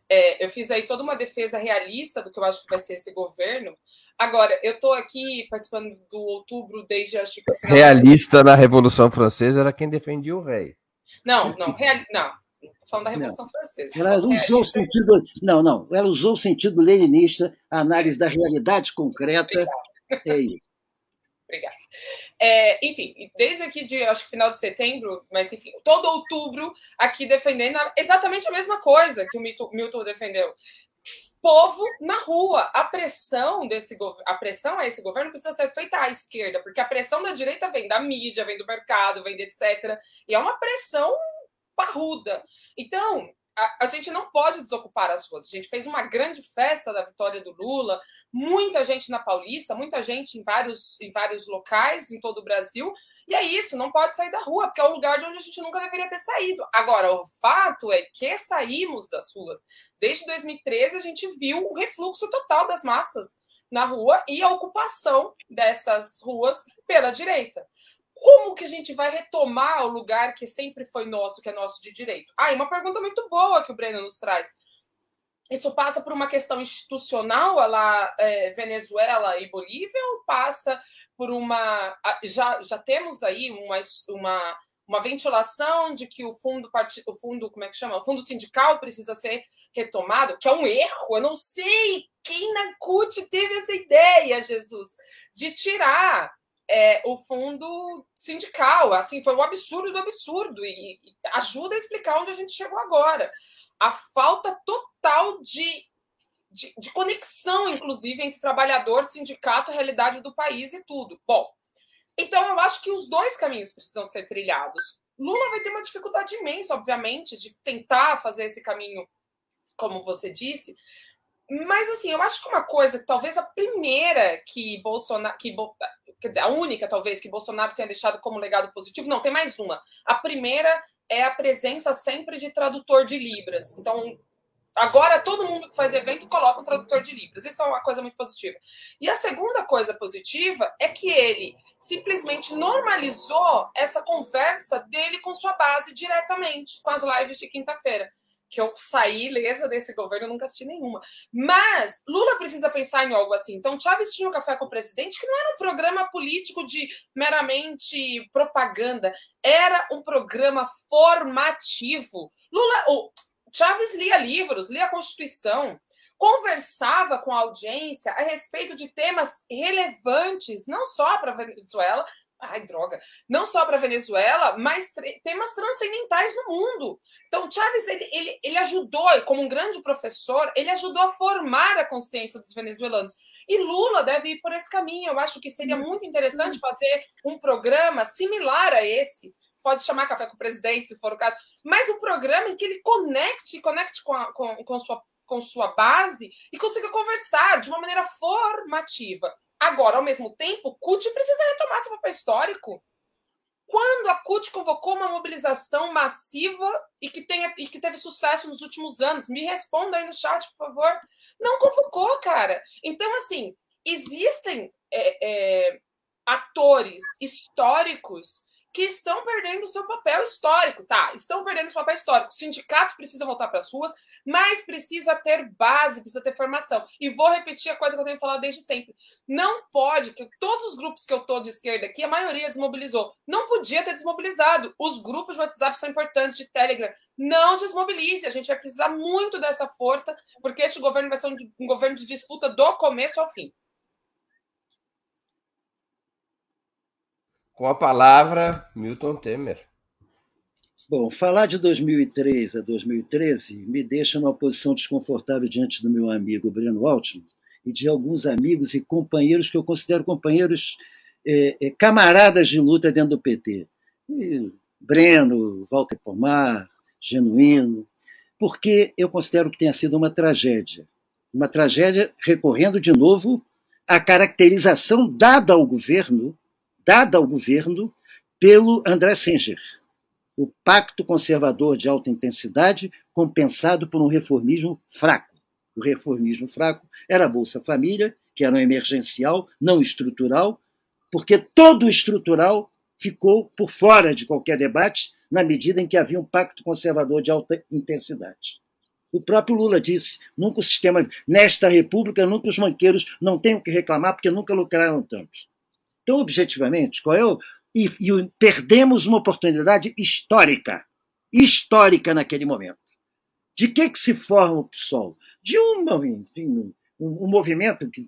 É, eu fiz aí toda uma defesa realista do que eu acho que vai ser esse governo. Agora, eu estou aqui participando do outubro desde acho que. Realista na Revolução Francesa era quem defendia o rei. Não, não, real, não. Falando da Revolução não. Francesa. Ela usou o sentido. Não, não. Ela usou o sentido leninista, a análise da realidade concreta. É isso. Obrigada. É, enfim, desde aqui de acho que final de setembro, mas enfim, todo outubro aqui defendendo exatamente a mesma coisa que o Milton defendeu. Povo na rua. A pressão desse a pressão a esse governo precisa ser feita à esquerda, porque a pressão da direita vem da mídia, vem do mercado, vem de etc. E é uma pressão parruda. Então, a, a, gente não pode desocupar as ruas. A gente fez uma grande festa da vitória do Lula, muita gente na Paulista, muita gente em vários, em vários locais em todo o Brasil. E é isso, não pode sair da rua, porque é um lugar de onde a gente nunca deveria ter saído. Agora, o fato é que saímos das ruas. Desde 2013, a gente viu o refluxo total das massas na rua e a ocupação dessas ruas pela direita. Como que a gente vai retomar o lugar que sempre foi nosso, que é nosso de direito? Ah, e uma pergunta muito boa que o Breno nos traz. Isso passa por uma questão institucional, lá é, Venezuela e Bolívia, ou passa por uma. Já, já temos aí uma, uma, uma ventilação de que o fundo, o fundo, como é que chama? O fundo sindical precisa ser retomado, que é um erro. Eu não sei quem na CUT teve essa ideia, Jesus, de tirar é, o fundo sindical. Assim, foi um absurdo do absurdo e, e ajuda a explicar onde a gente chegou agora. A falta total de, de, de conexão, inclusive, entre trabalhador, sindicato, realidade do país e tudo. Bom, então eu acho que os dois caminhos precisam ser trilhados. Lula vai ter uma dificuldade imensa, obviamente, de tentar fazer esse caminho, como você disse, mas assim, eu acho que uma coisa, talvez a primeira que Bolsonaro, que quer dizer, a única talvez que Bolsonaro tenha deixado como legado positivo, não, tem mais uma. A primeira é a presença sempre de tradutor de Libras. Então, agora todo mundo que faz evento coloca um tradutor de Libras. Isso é uma coisa muito positiva. E a segunda coisa positiva é que ele simplesmente normalizou essa conversa dele com sua base diretamente, com as lives de quinta-feira que eu saí ilesa desse governo, eu nunca assisti nenhuma. Mas Lula precisa pensar em algo assim. Então, Chaves tinha um café com o presidente que não era um programa político de meramente propaganda, era um programa formativo. Lula, o Chaves lia livros, lia a Constituição, conversava com a audiência a respeito de temas relevantes, não só para a Venezuela, ai, droga, não só para a Venezuela, mas temas transcendentais no mundo. Então, Chávez, ele, ele, ele ajudou, como um grande professor, ele ajudou a formar a consciência dos venezuelanos. E Lula deve ir por esse caminho. Eu acho que seria muito interessante fazer um programa similar a esse. Pode chamar Café com o Presidente, se for o caso, mas um programa em que ele conecte, conecte com, a, com, com, sua, com sua base e consiga conversar de uma maneira formativa. Agora, ao mesmo tempo, CUT precisa retomar seu papel histórico. Quando a CUT convocou uma mobilização massiva e que, tenha, e que teve sucesso nos últimos anos? Me responda aí no chat, por favor. Não convocou, cara. Então, assim, existem é, é, atores históricos que estão perdendo o seu papel histórico, tá? Estão perdendo seu papel histórico. Sindicatos precisam voltar para as ruas, mas precisa ter base, precisa ter formação. E vou repetir a coisa que eu tenho falado desde sempre. Não pode, que todos os grupos que eu tô de esquerda aqui, a maioria desmobilizou. Não podia ter desmobilizado. Os grupos de WhatsApp são importantes, de Telegram. Não desmobilize. A gente vai precisar muito dessa força, porque este governo vai ser um, um governo de disputa do começo ao fim. Com a palavra, Milton Temer. Bom, falar de 2003 a 2013 me deixa numa posição desconfortável diante do meu amigo Breno Altman e de alguns amigos e companheiros que eu considero companheiros é, é, camaradas de luta dentro do PT. E Breno, Walter Pomar, Genuíno, porque eu considero que tenha sido uma tragédia. Uma tragédia recorrendo de novo à caracterização dada ao governo dada ao governo pelo André Singer, o pacto conservador de alta intensidade compensado por um reformismo fraco. O reformismo fraco era a Bolsa Família, que era um emergencial, não estrutural, porque todo o estrutural ficou por fora de qualquer debate na medida em que havia um pacto conservador de alta intensidade. O próprio Lula disse: nunca o sistema, nesta república, nunca os banqueiros não têm o que reclamar porque nunca lucraram tanto. Então, objetivamente, qual é o. E, e perdemos uma oportunidade histórica, histórica naquele momento. De que, que se forma o PSOL? De um, enfim, um, um movimento que,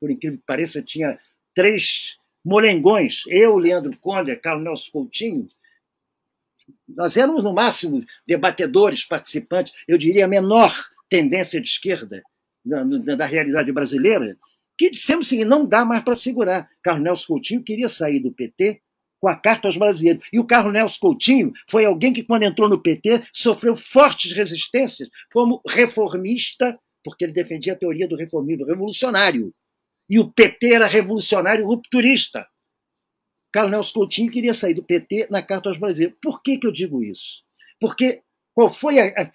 por incrível que pareça, tinha três molengões, eu, Leandro Conde, Carlos Nelson Coutinho, nós éramos, no máximo, debatedores, participantes, eu diria a menor tendência de esquerda da, da realidade brasileira, que dissemos assim, não dá mais para segurar. Carlos Nelson Coutinho queria sair do PT com a carta aos brasileiros. E o Carlos Nelson Coutinho foi alguém que, quando entrou no PT, sofreu fortes resistências como reformista, porque ele defendia a teoria do reformismo revolucionário. E o PT era revolucionário rupturista. Carlos Nelson Coutinho queria sair do PT na Carta aos Brasileiros. Por que, que eu digo isso? Porque qual foi a, a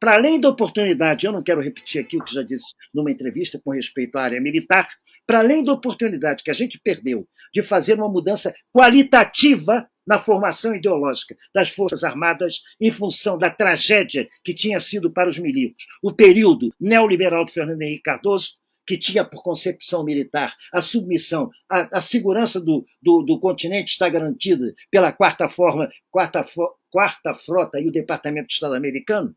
para além da oportunidade, eu não quero repetir aqui o que já disse numa entrevista com respeito à área militar, para além da oportunidade que a gente perdeu de fazer uma mudança qualitativa na formação ideológica das Forças Armadas em função da tragédia que tinha sido para os milicos. O período neoliberal de Fernando Henrique Cardoso, que tinha por concepção militar a submissão, a, a segurança do, do, do, continente está garantida pela quarta forma, quarta, quarta frota e o Departamento de Estado americano,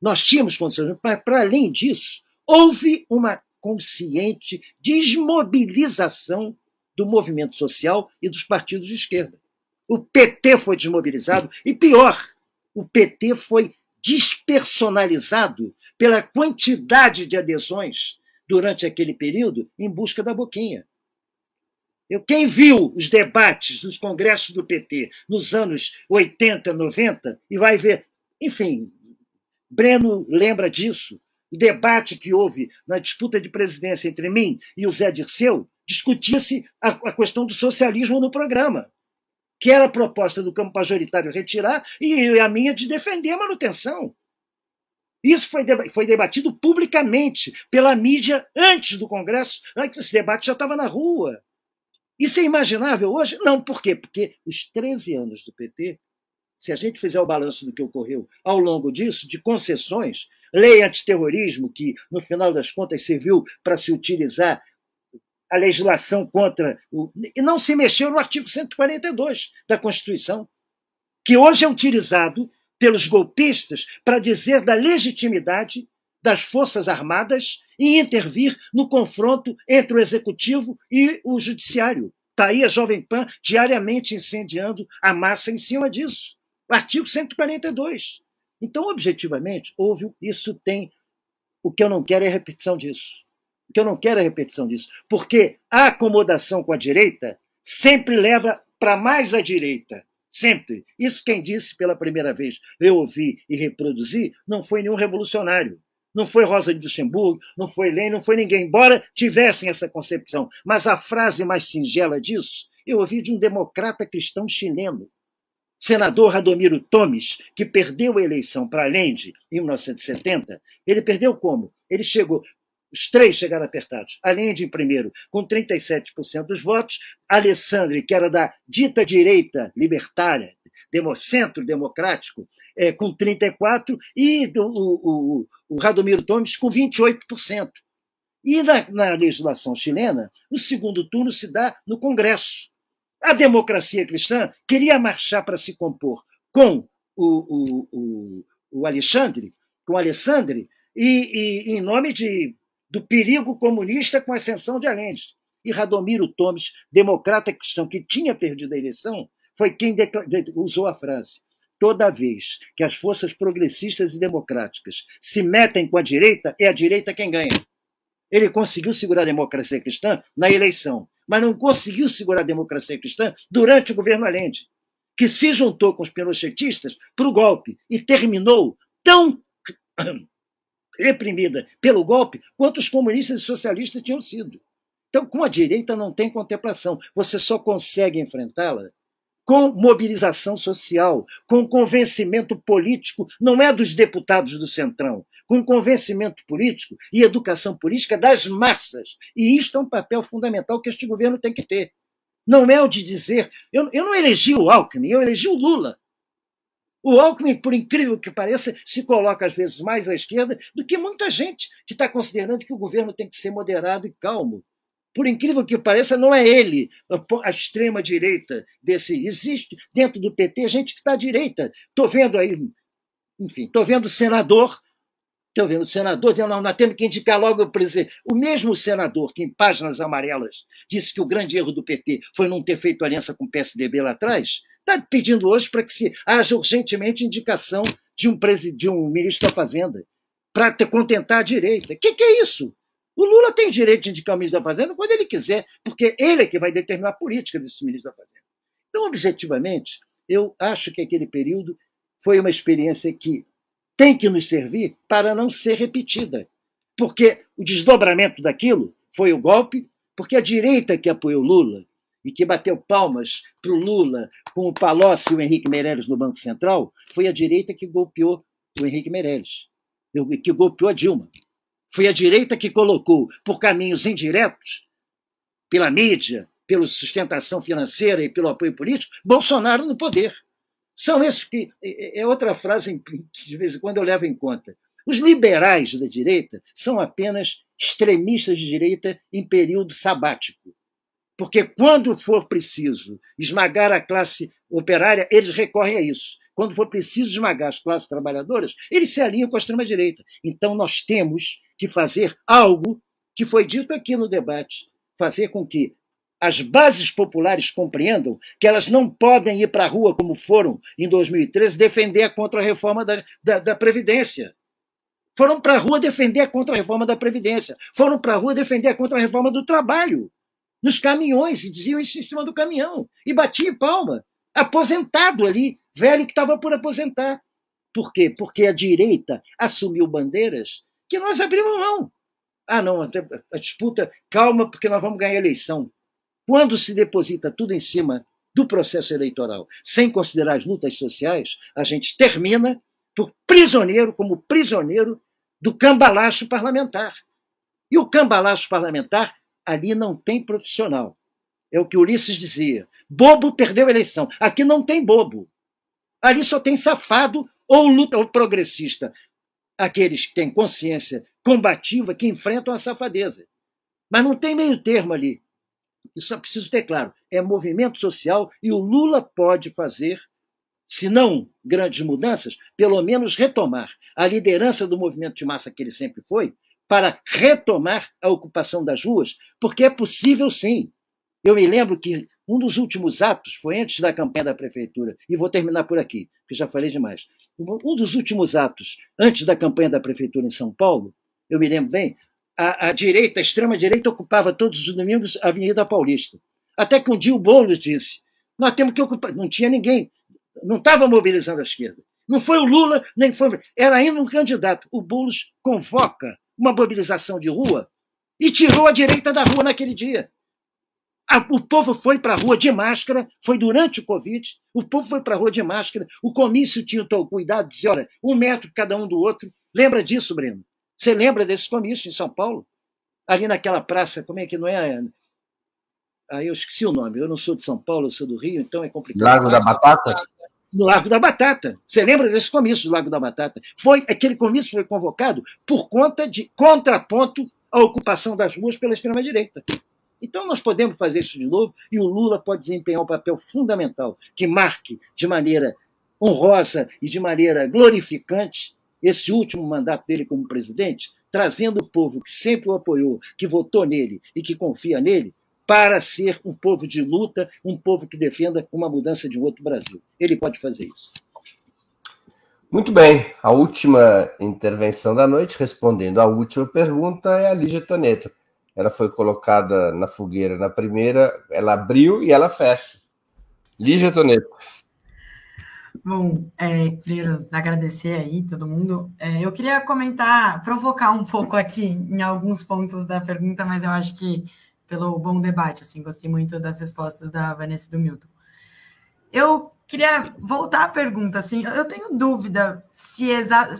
nós tínhamos condições, mas para além disso, houve uma consciente desmobilização do movimento social e dos partidos de esquerda. O PT foi desmobilizado e pior, o PT foi despersonalizado pela quantidade de adesões durante aquele período em busca da boquinha. Eu, quem viu os debates nos congressos do PT nos anos 80, 90, e vai ver, enfim, Breno lembra disso. O debate que houve na disputa de presidência entre mim e o Zé Dirceu discutia-se a, a questão do socialismo no programa, que era a proposta do campo majoritário retirar e a minha de defender a manutenção. Isso foi, foi debatido publicamente pela mídia antes do Congresso, antes esse debate já estava na rua. Isso é imaginável hoje? Não, por quê? Porque os 13 anos do PT, se a gente fizer o balanço do que ocorreu ao longo disso, de concessões, lei antiterrorismo, que no final das contas serviu para se utilizar a legislação contra o. E não se mexeu no artigo 142 da Constituição, que hoje é utilizado pelos golpistas para dizer da legitimidade das Forças Armadas e intervir no confronto entre o Executivo e o Judiciário. Está aí a Jovem Pan diariamente incendiando a massa em cima disso. Artigo 142. Então, objetivamente, houve. Isso tem. O que eu não quero é repetição disso. O que eu não quero é repetição disso. Porque a acomodação com a direita sempre leva para mais à direita. Sempre. Isso quem disse pela primeira vez, eu ouvi e reproduzi, não foi nenhum revolucionário. Não foi Rosa de Luxemburgo, não foi Lenin, não foi ninguém, embora tivessem essa concepção. Mas a frase mais singela disso, eu ouvi de um democrata cristão chileno, senador Radomiro Tomes, que perdeu a eleição para Allende em 1970. Ele perdeu como? Ele chegou, os três chegaram apertados. Allende em primeiro, com 37% dos votos. Alessandri, que era da dita direita libertária, centro democrático, é, com 34%, e o, o, o Radomiro Tomes com 28%. E na, na legislação chilena, o segundo turno se dá no Congresso. A democracia cristã queria marchar para se compor com o, o, o, o Alexandre, com Alessandre, e, e em nome de do perigo comunista com a ascensão de Allende. E Radomiro Tomes, democrata cristão que tinha perdido a eleição, foi quem usou a frase: toda vez que as forças progressistas e democráticas se metem com a direita, é a direita quem ganha. Ele conseguiu segurar a democracia cristã na eleição, mas não conseguiu segurar a democracia cristã durante o governo Allende, que se juntou com os pinochetistas para o golpe e terminou tão reprimida pelo golpe quanto os comunistas e socialistas tinham sido. Então, com a direita não tem contemplação. Você só consegue enfrentá-la com mobilização social, com convencimento político, não é dos deputados do Centrão, com convencimento político e educação política das massas. E isto é um papel fundamental que este governo tem que ter. Não é o de dizer. Eu, eu não elegi o Alckmin, eu elegi o Lula. O Alckmin, por incrível que pareça, se coloca às vezes mais à esquerda do que muita gente que está considerando que o governo tem que ser moderado e calmo. Por incrível que pareça, não é ele a extrema-direita desse. Existe dentro do PT gente que está à direita. Estou vendo aí, enfim, estou vendo senador Estou vendo o senador dizendo, não, nós temos que indicar logo o presidente. O mesmo senador que, em páginas amarelas, disse que o grande erro do PT foi não ter feito aliança com o PSDB lá atrás, está pedindo hoje para que se haja urgentemente indicação de um, de um ministro da Fazenda para contentar a direita. O que, que é isso? O Lula tem direito de indicar o ministro da Fazenda quando ele quiser, porque ele é que vai determinar a política desse ministro da Fazenda. Então, objetivamente, eu acho que aquele período foi uma experiência que tem que nos servir para não ser repetida. Porque o desdobramento daquilo foi o golpe, porque a direita que apoiou Lula e que bateu palmas para o Lula com o Palocci e o Henrique Meirelles no Banco Central, foi a direita que golpeou o Henrique Meirelles, que golpeou a Dilma. Foi a direita que colocou, por caminhos indiretos, pela mídia, pela sustentação financeira e pelo apoio político, Bolsonaro no poder. São esses que. É, é outra frase que de vez em quando eu levo em conta. Os liberais da direita são apenas extremistas de direita em período sabático. Porque quando for preciso esmagar a classe operária, eles recorrem a isso. Quando for preciso esmagar as classes trabalhadoras, eles se alinham com a extrema-direita. Então nós temos que fazer algo que foi dito aqui no debate fazer com que as bases populares compreendam que elas não podem ir para a rua como foram em 2013 defender a contra-reforma da, da, da, Previdência. Foram para a rua defender a contra-reforma da Previdência. Foram para a rua defender a contra-reforma do trabalho. Nos caminhões, e diziam isso em cima do caminhão. E batiam palma. Aposentado ali, velho que estava por aposentar. Por quê? Porque a direita assumiu bandeiras que nós abrimos mão. Ah, não, a disputa, calma, porque nós vamos ganhar a eleição. Quando se deposita tudo em cima do processo eleitoral, sem considerar as lutas sociais, a gente termina por prisioneiro, como prisioneiro do cambalacho parlamentar. E o cambalacho parlamentar ali não tem profissional. É o que Ulisses dizia. Bobo perdeu a eleição. Aqui não tem bobo. Ali só tem safado ou luta ou progressista. Aqueles que têm consciência combativa que enfrentam a safadeza. Mas não tem meio termo ali. Isso é preciso ter claro. É movimento social e o Lula pode fazer, se não grandes mudanças, pelo menos retomar a liderança do movimento de massa que ele sempre foi, para retomar a ocupação das ruas, porque é possível sim. Eu me lembro que um dos últimos atos foi antes da campanha da prefeitura, e vou terminar por aqui, porque já falei demais. Um dos últimos atos antes da campanha da prefeitura em São Paulo, eu me lembro bem, a, a direita, a extrema-direita, ocupava todos os domingos a Avenida Paulista. Até que um dia o Boulos disse: nós temos que ocupar. Não tinha ninguém, não estava mobilizando a esquerda. Não foi o Lula, nem foi. Era ainda um candidato. O Boulos convoca uma mobilização de rua e tirou a direita da rua naquele dia. O povo foi para a rua de máscara, foi durante o Covid, o povo foi para a rua de máscara, o comício tinha o cuidado de dizer, olha, um metro cada um do outro. Lembra disso, Breno? Você lembra desse comício em São Paulo? Ali naquela praça, como é que não é? Ah, eu esqueci o nome. Eu não sou de São Paulo, eu sou do Rio, então é complicado. Largo da Batata? No Largo da Batata. Você lembra desse comício do Largo da Batata? Foi aquele comício foi convocado por conta de contraponto à ocupação das ruas pela extrema direita. Então nós podemos fazer isso de novo e o Lula pode desempenhar um papel fundamental que marque de maneira honrosa e de maneira glorificante esse último mandato dele como presidente, trazendo o povo que sempre o apoiou, que votou nele e que confia nele, para ser um povo de luta, um povo que defenda uma mudança de um outro Brasil. Ele pode fazer isso. Muito bem. A última intervenção da noite, respondendo à última pergunta, é a Lígia Toneto. Ela foi colocada na fogueira na primeira, ela abriu e ela fecha. Lígia Toneto. Bom, é, primeiro agradecer aí todo mundo. É, eu queria comentar, provocar um pouco aqui em alguns pontos da pergunta, mas eu acho que pelo bom debate. Assim, gostei muito das respostas da Vanessa e do Milton. Eu queria voltar à pergunta. Assim, eu tenho dúvida se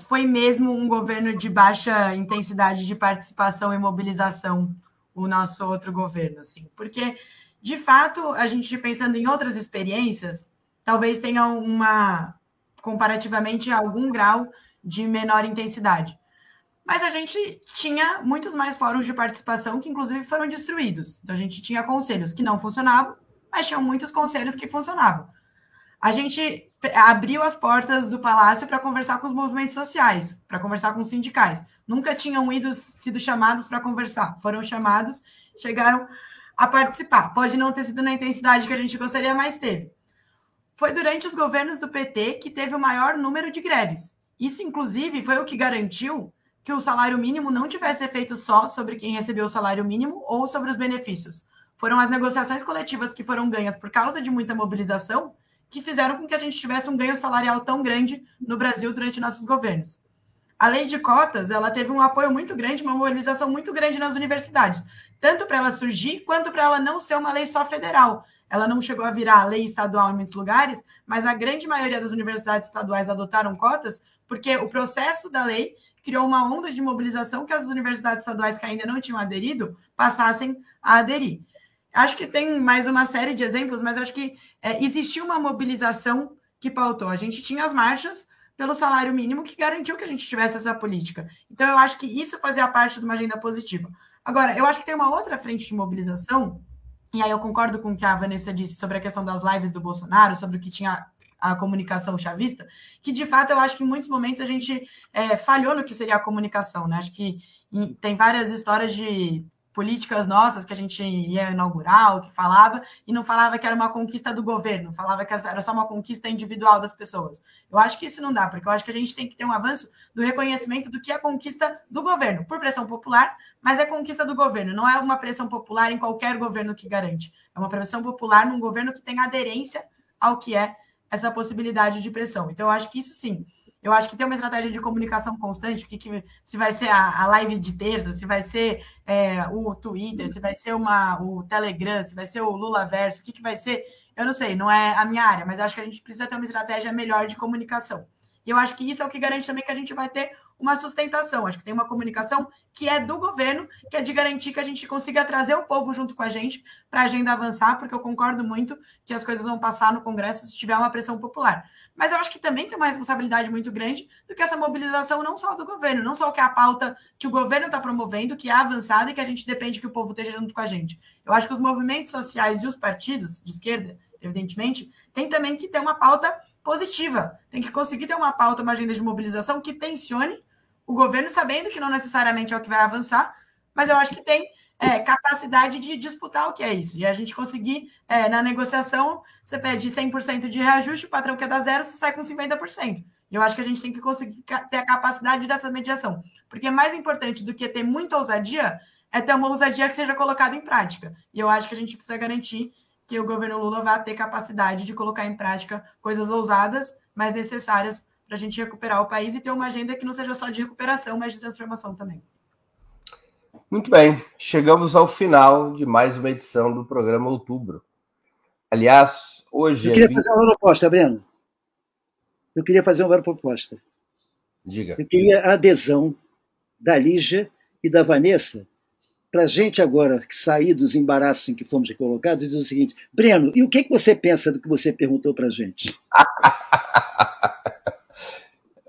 foi mesmo um governo de baixa intensidade de participação e mobilização o nosso outro governo, assim, porque de fato a gente pensando em outras experiências, talvez tenha uma comparativamente algum grau de menor intensidade. Mas a gente tinha muitos mais fóruns de participação que, inclusive, foram destruídos. Então, a gente tinha conselhos que não funcionavam, mas tinham muitos conselhos que funcionavam. A gente abriu as portas do palácio para conversar com os movimentos sociais, para conversar com os sindicais. Nunca tinham ido, sido chamados para conversar. Foram chamados, chegaram a participar. Pode não ter sido na intensidade que a gente gostaria, mas teve. Foi durante os governos do PT que teve o maior número de greves. Isso, inclusive, foi o que garantiu que o salário mínimo não tivesse efeito só sobre quem recebeu o salário mínimo ou sobre os benefícios. Foram as negociações coletivas que foram ganhas por causa de muita mobilização que fizeram com que a gente tivesse um ganho salarial tão grande no Brasil durante nossos governos. A lei de cotas, ela teve um apoio muito grande, uma mobilização muito grande nas universidades, tanto para ela surgir quanto para ela não ser uma lei só federal. Ela não chegou a virar lei estadual em muitos lugares, mas a grande maioria das universidades estaduais adotaram cotas porque o processo da lei criou uma onda de mobilização que as universidades estaduais que ainda não tinham aderido passassem a aderir. Acho que tem mais uma série de exemplos, mas acho que é, existiu uma mobilização que pautou. A gente tinha as marchas pelo salário mínimo que garantiu que a gente tivesse essa política. Então, eu acho que isso fazia parte de uma agenda positiva. Agora, eu acho que tem uma outra frente de mobilização, e aí eu concordo com o que a Vanessa disse sobre a questão das lives do Bolsonaro, sobre o que tinha a comunicação chavista, que de fato eu acho que em muitos momentos a gente é, falhou no que seria a comunicação, né? Acho que em, tem várias histórias de políticas nossas que a gente ia inaugurar, o que falava, e não falava que era uma conquista do governo, falava que era só uma conquista individual das pessoas. Eu acho que isso não dá, porque eu acho que a gente tem que ter um avanço do reconhecimento do que é conquista do governo, por pressão popular, mas é conquista do governo, não é uma pressão popular em qualquer governo que garante. É uma pressão popular num governo que tem aderência ao que é essa possibilidade de pressão. Então, eu acho que isso sim. Eu acho que tem uma estratégia de comunicação constante, que, que se vai ser a, a, live de terça, se vai ser é, o Twitter, se vai ser uma, o Telegram, se vai ser o Lula Verso, o que, que vai ser, eu não sei, não é a minha área, mas acho que a gente precisa ter uma estratégia melhor de comunicação. E eu acho que isso é o que garante também que a gente vai ter uma sustentação. Acho que tem uma comunicação que é do governo, que é de garantir que a gente consiga trazer o povo junto com a gente para a agenda avançar, porque eu concordo muito que as coisas vão passar no Congresso se tiver uma pressão popular. Mas eu acho que também tem uma responsabilidade muito grande do que essa mobilização não só do governo, não só que é a pauta que o governo está promovendo, que é avançada e que a gente depende que o povo esteja junto com a gente. Eu acho que os movimentos sociais e os partidos de esquerda, evidentemente, tem também que ter uma pauta positiva. Tem que conseguir ter uma pauta, uma agenda de mobilização que tensione o governo sabendo que não necessariamente é o que vai avançar, mas eu acho que tem é, capacidade de disputar o que é isso. E a gente conseguir, é, na negociação, você pede 100% de reajuste, o patrão quer dar zero, você sai com 50%. E eu acho que a gente tem que conseguir ter a capacidade dessa mediação. Porque mais importante do que ter muita ousadia é ter uma ousadia que seja colocada em prática. E eu acho que a gente precisa garantir que o governo Lula vai ter capacidade de colocar em prática coisas ousadas, mas necessárias para a gente recuperar o país e ter uma agenda que não seja só de recuperação, mas de transformação também. Muito bem, chegamos ao final de mais uma edição do programa Outubro. Aliás, hoje. Eu queria é 20... fazer uma proposta, Breno. Eu queria fazer uma proposta. Diga. Eu queria a adesão da Lígia e da Vanessa para a gente agora sair dos embaraços em que fomos colocados e dizer o seguinte: Breno, e o que, que você pensa do que você perguntou para a gente?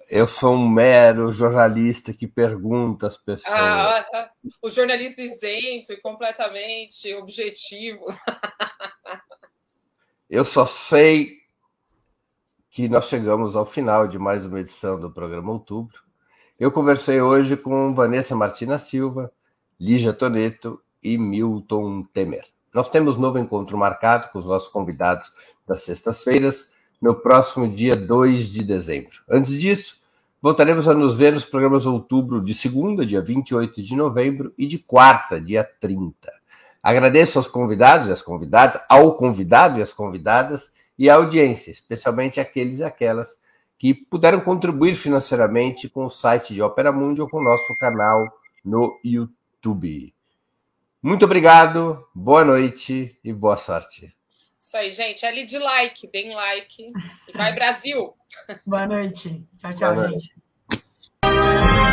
Eu sou um mero jornalista que pergunta às pessoas. Ah, tá. o jornalista isento e completamente objetivo. Eu só sei que nós chegamos ao final de mais uma edição do programa Outubro. Eu conversei hoje com Vanessa Martina Silva, Lígia Toneto e Milton Temer. Nós temos novo encontro marcado com os nossos convidados das sextas-feiras no próximo dia 2 de dezembro. Antes disso, voltaremos a nos ver nos programas outubro de segunda, dia 28 de novembro, e de quarta, dia 30. Agradeço aos convidados e às convidadas, ao convidado e às convidadas e à audiência, especialmente aqueles e aquelas que puderam contribuir financeiramente com o site de Opera Mundi ou com o nosso canal no YouTube. Muito obrigado, boa noite e boa sorte. Isso aí, gente. Ali de like, deem like. E vai, Brasil! Boa noite. Tchau, tchau, boa gente. Noite.